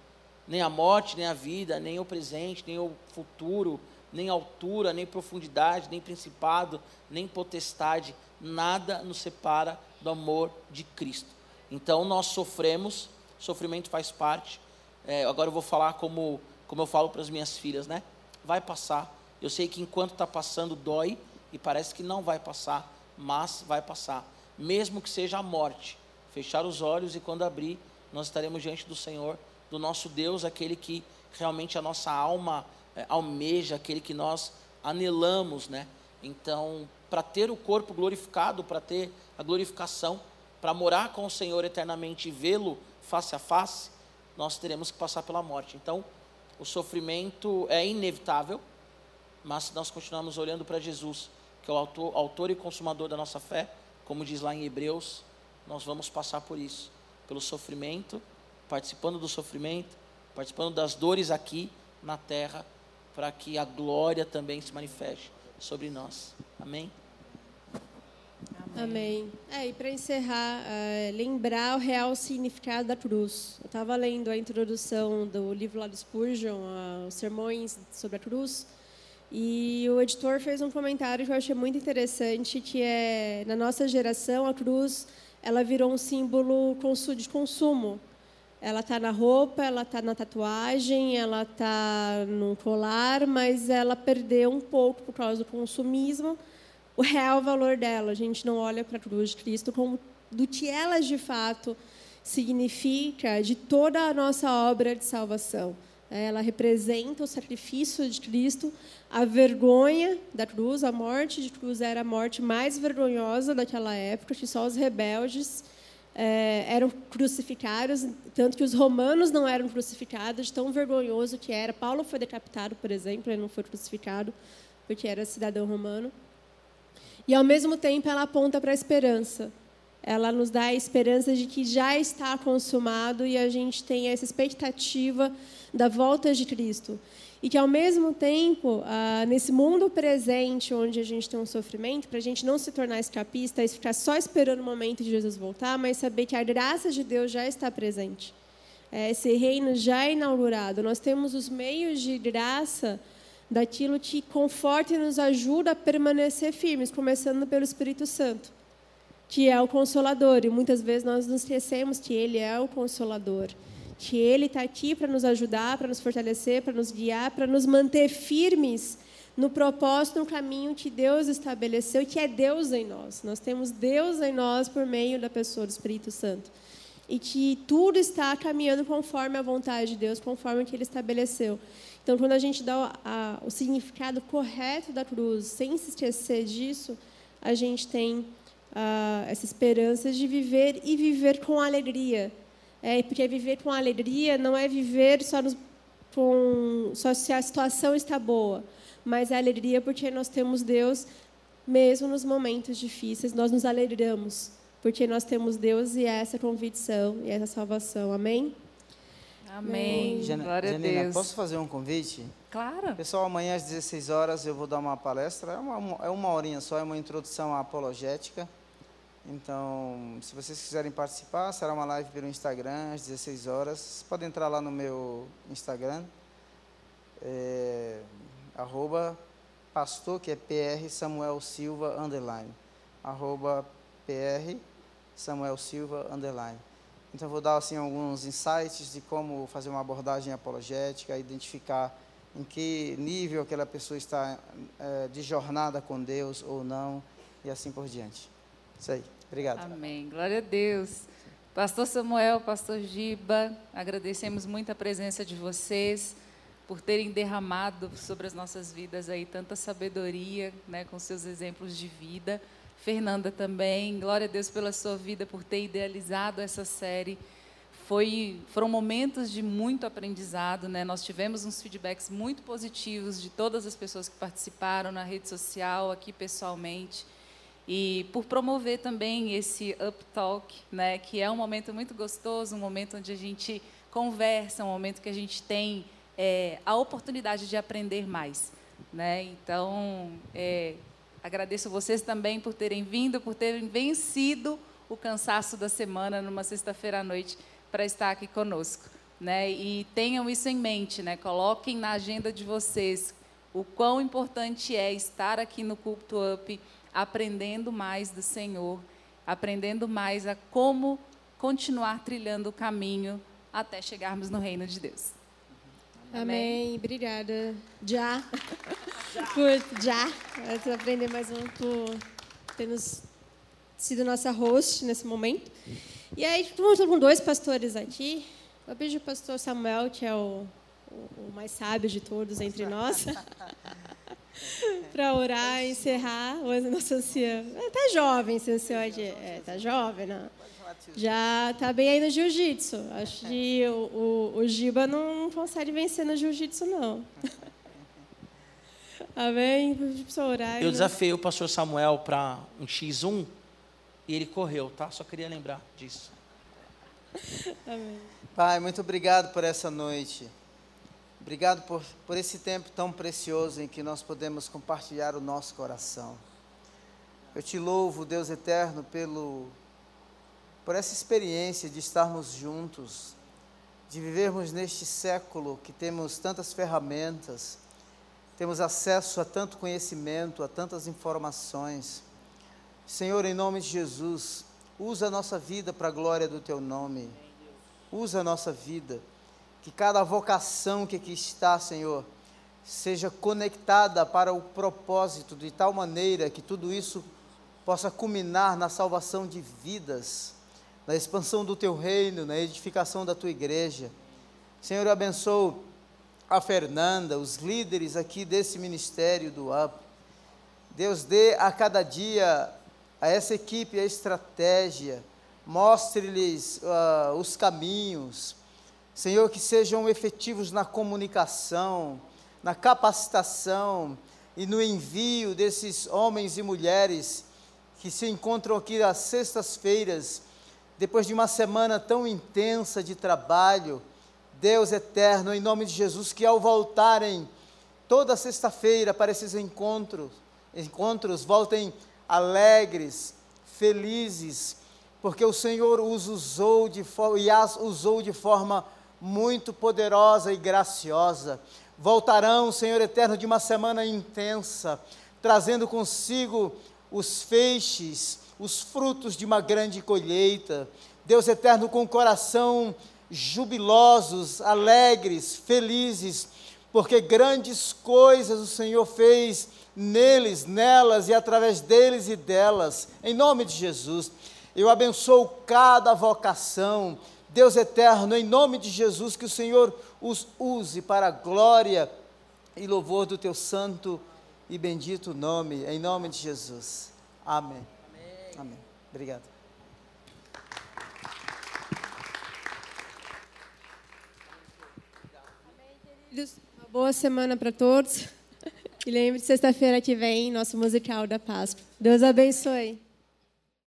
Nem a morte, nem a vida, nem o presente, nem o futuro, nem altura, nem profundidade, nem principado, nem potestade, nada nos separa do amor de Cristo. Então nós sofremos, sofrimento faz parte. É, agora eu vou falar como, como eu falo para as minhas filhas, né? Vai passar. Eu sei que enquanto está passando dói e parece que não vai passar, mas vai passar. Mesmo que seja a morte. Fechar os olhos e quando abrir, nós estaremos diante do Senhor, do nosso Deus, aquele que realmente a nossa alma é, almeja, aquele que nós anelamos, né? Então, para ter o corpo glorificado, para ter a glorificação, para morar com o Senhor eternamente e vê-lo face a face, nós teremos que passar pela morte. Então, o sofrimento é inevitável, mas se nós continuarmos olhando para Jesus, que é o autor, autor e consumador da nossa fé, como diz lá em Hebreus, nós vamos passar por isso, pelo sofrimento, participando do sofrimento, participando das dores aqui na terra, para que a glória também se manifeste sobre nós. Amém? Amém. É, e para encerrar, é, lembrar o real significado da cruz. Eu estava lendo a introdução do livro lá do Spurgeon, os sermões sobre a cruz, e o editor fez um comentário que eu achei muito interessante, que é, na nossa geração, a cruz ela virou um símbolo de consumo. Ela está na roupa, ela está na tatuagem, ela está no colar, mas ela perdeu um pouco por causa do consumismo o real valor dela. A gente não olha para a cruz de Cristo como do que ela de fato significa de toda a nossa obra de salvação. Ela representa o sacrifício de Cristo, a vergonha da cruz, a morte de cruz era a morte mais vergonhosa daquela época, que só os rebeldes é, eram crucificados, tanto que os romanos não eram crucificados, tão vergonhoso que era. Paulo foi decapitado, por exemplo, ele não foi crucificado, porque era cidadão romano. E, ao mesmo tempo, ela aponta para a esperança. Ela nos dá a esperança de que já está consumado e a gente tem essa expectativa da volta de Cristo. E que, ao mesmo tempo, ah, nesse mundo presente, onde a gente tem um sofrimento, para a gente não se tornar escapista e ficar só esperando o momento de Jesus voltar, mas saber que a graça de Deus já está presente. É, esse reino já é inaugurado. Nós temos os meios de graça daquilo que conforta e nos ajuda a permanecer firmes, começando pelo Espírito Santo, que é o Consolador. E muitas vezes nós nos esquecemos que Ele é o Consolador que Ele está aqui para nos ajudar, para nos fortalecer, para nos guiar, para nos manter firmes no propósito, no caminho que Deus estabeleceu que é Deus em nós. Nós temos Deus em nós por meio da pessoa do Espírito Santo. E que tudo está caminhando conforme a vontade de Deus, conforme o que Ele estabeleceu. Então, quando a gente dá o, a, o significado correto da cruz, sem se esquecer disso, a gente tem uh, essa esperança de viver e viver com alegria. É, porque viver com alegria não é viver só, nos, com, só se a situação está boa, mas é alegria porque nós temos Deus, mesmo nos momentos difíceis, nós nos alegramos, porque nós temos Deus e essa convicção e essa salvação. Amém? Amém. Jana, Glória Janina, a Deus. posso fazer um convite? Claro. Pessoal, amanhã às 16 horas eu vou dar uma palestra. É uma, é uma horinha só, é uma introdução à apologética. Então, se vocês quiserem participar, será uma live pelo Instagram às 16 horas. Vocês podem entrar lá no meu Instagram, é, arroba pastor, que é PR Samuel Silva, underline. Arroba PR Samuel Silva, underline. Então, vou dar assim, alguns insights de como fazer uma abordagem apologética, identificar em que nível aquela pessoa está é, de jornada com Deus ou não, e assim por diante. Isso aí. Obrigado. Amém. Glória a Deus. Pastor Samuel, Pastor Giba, agradecemos muito a presença de vocês por terem derramado sobre as nossas vidas aí tanta sabedoria, né, com seus exemplos de vida. Fernanda também, glória a Deus pela sua vida, por ter idealizado essa série. Foi, foram momentos de muito aprendizado, né? Nós tivemos uns feedbacks muito positivos de todas as pessoas que participaram na rede social, aqui pessoalmente. E por promover também esse Up Talk, né, que é um momento muito gostoso, um momento onde a gente conversa, um momento que a gente tem é, a oportunidade de aprender mais. Né? Então, é, Agradeço vocês também por terem vindo, por terem vencido o cansaço da semana numa sexta-feira à noite para estar aqui conosco. Né? E tenham isso em mente, né? coloquem na agenda de vocês o quão importante é estar aqui no Culto Up, aprendendo mais do Senhor, aprendendo mais a como continuar trilhando o caminho até chegarmos no reino de Deus. Amém. Amém. Obrigada. Já. já. Por já. Aprender mais um por ter nos sido nossa host nesse momento. E aí, estamos com dois pastores aqui. Eu pedir o pastor Samuel, que é o, o, o mais sábio de todos entre nós, para orar e encerrar o nosso ancião. Está jovem, seu senhor. Está jovem, não? Já está bem aí no jiu-jitsu. Acho que o, o, o Giba não consegue vencer no jiu-jitsu, não. Amém? orar. Eu desafiei o pastor Samuel para um X1 e ele correu, tá? Só queria lembrar disso. Amém. Pai, muito obrigado por essa noite. Obrigado por, por esse tempo tão precioso em que nós podemos compartilhar o nosso coração. Eu te louvo, Deus eterno, pelo por essa experiência de estarmos juntos, de vivermos neste século que temos tantas ferramentas, temos acesso a tanto conhecimento, a tantas informações. Senhor, em nome de Jesus, usa a nossa vida para a glória do teu nome. Usa a nossa vida. Que cada vocação que aqui está, Senhor, seja conectada para o propósito de tal maneira que tudo isso possa culminar na salvação de vidas na expansão do teu reino, na edificação da tua igreja. Senhor, eu abençoo a Fernanda, os líderes aqui desse ministério do UP. Deus dê a cada dia a essa equipe a estratégia, mostre-lhes uh, os caminhos. Senhor, que sejam efetivos na comunicação, na capacitação e no envio desses homens e mulheres que se encontram aqui às sextas-feiras depois de uma semana tão intensa de trabalho, Deus eterno, em nome de Jesus, que ao voltarem toda sexta-feira para esses encontros, encontros, voltem alegres, felizes, porque o Senhor os usou de forma, e as usou de forma muito poderosa e graciosa. Voltarão, Senhor eterno, de uma semana intensa, trazendo consigo os feixes, os frutos de uma grande colheita. Deus eterno, com coração jubilosos, alegres, felizes, porque grandes coisas o Senhor fez neles, nelas e através deles e delas, em nome de Jesus. Eu abençoo cada vocação, Deus eterno, em nome de Jesus, que o Senhor os use para a glória e louvor do teu santo e bendito nome, em nome de Jesus. Amém. Amém. Amém. Obrigado. Uma boa semana para todos. E lembre-se, sexta-feira que vem, nosso musical da Páscoa. Deus abençoe.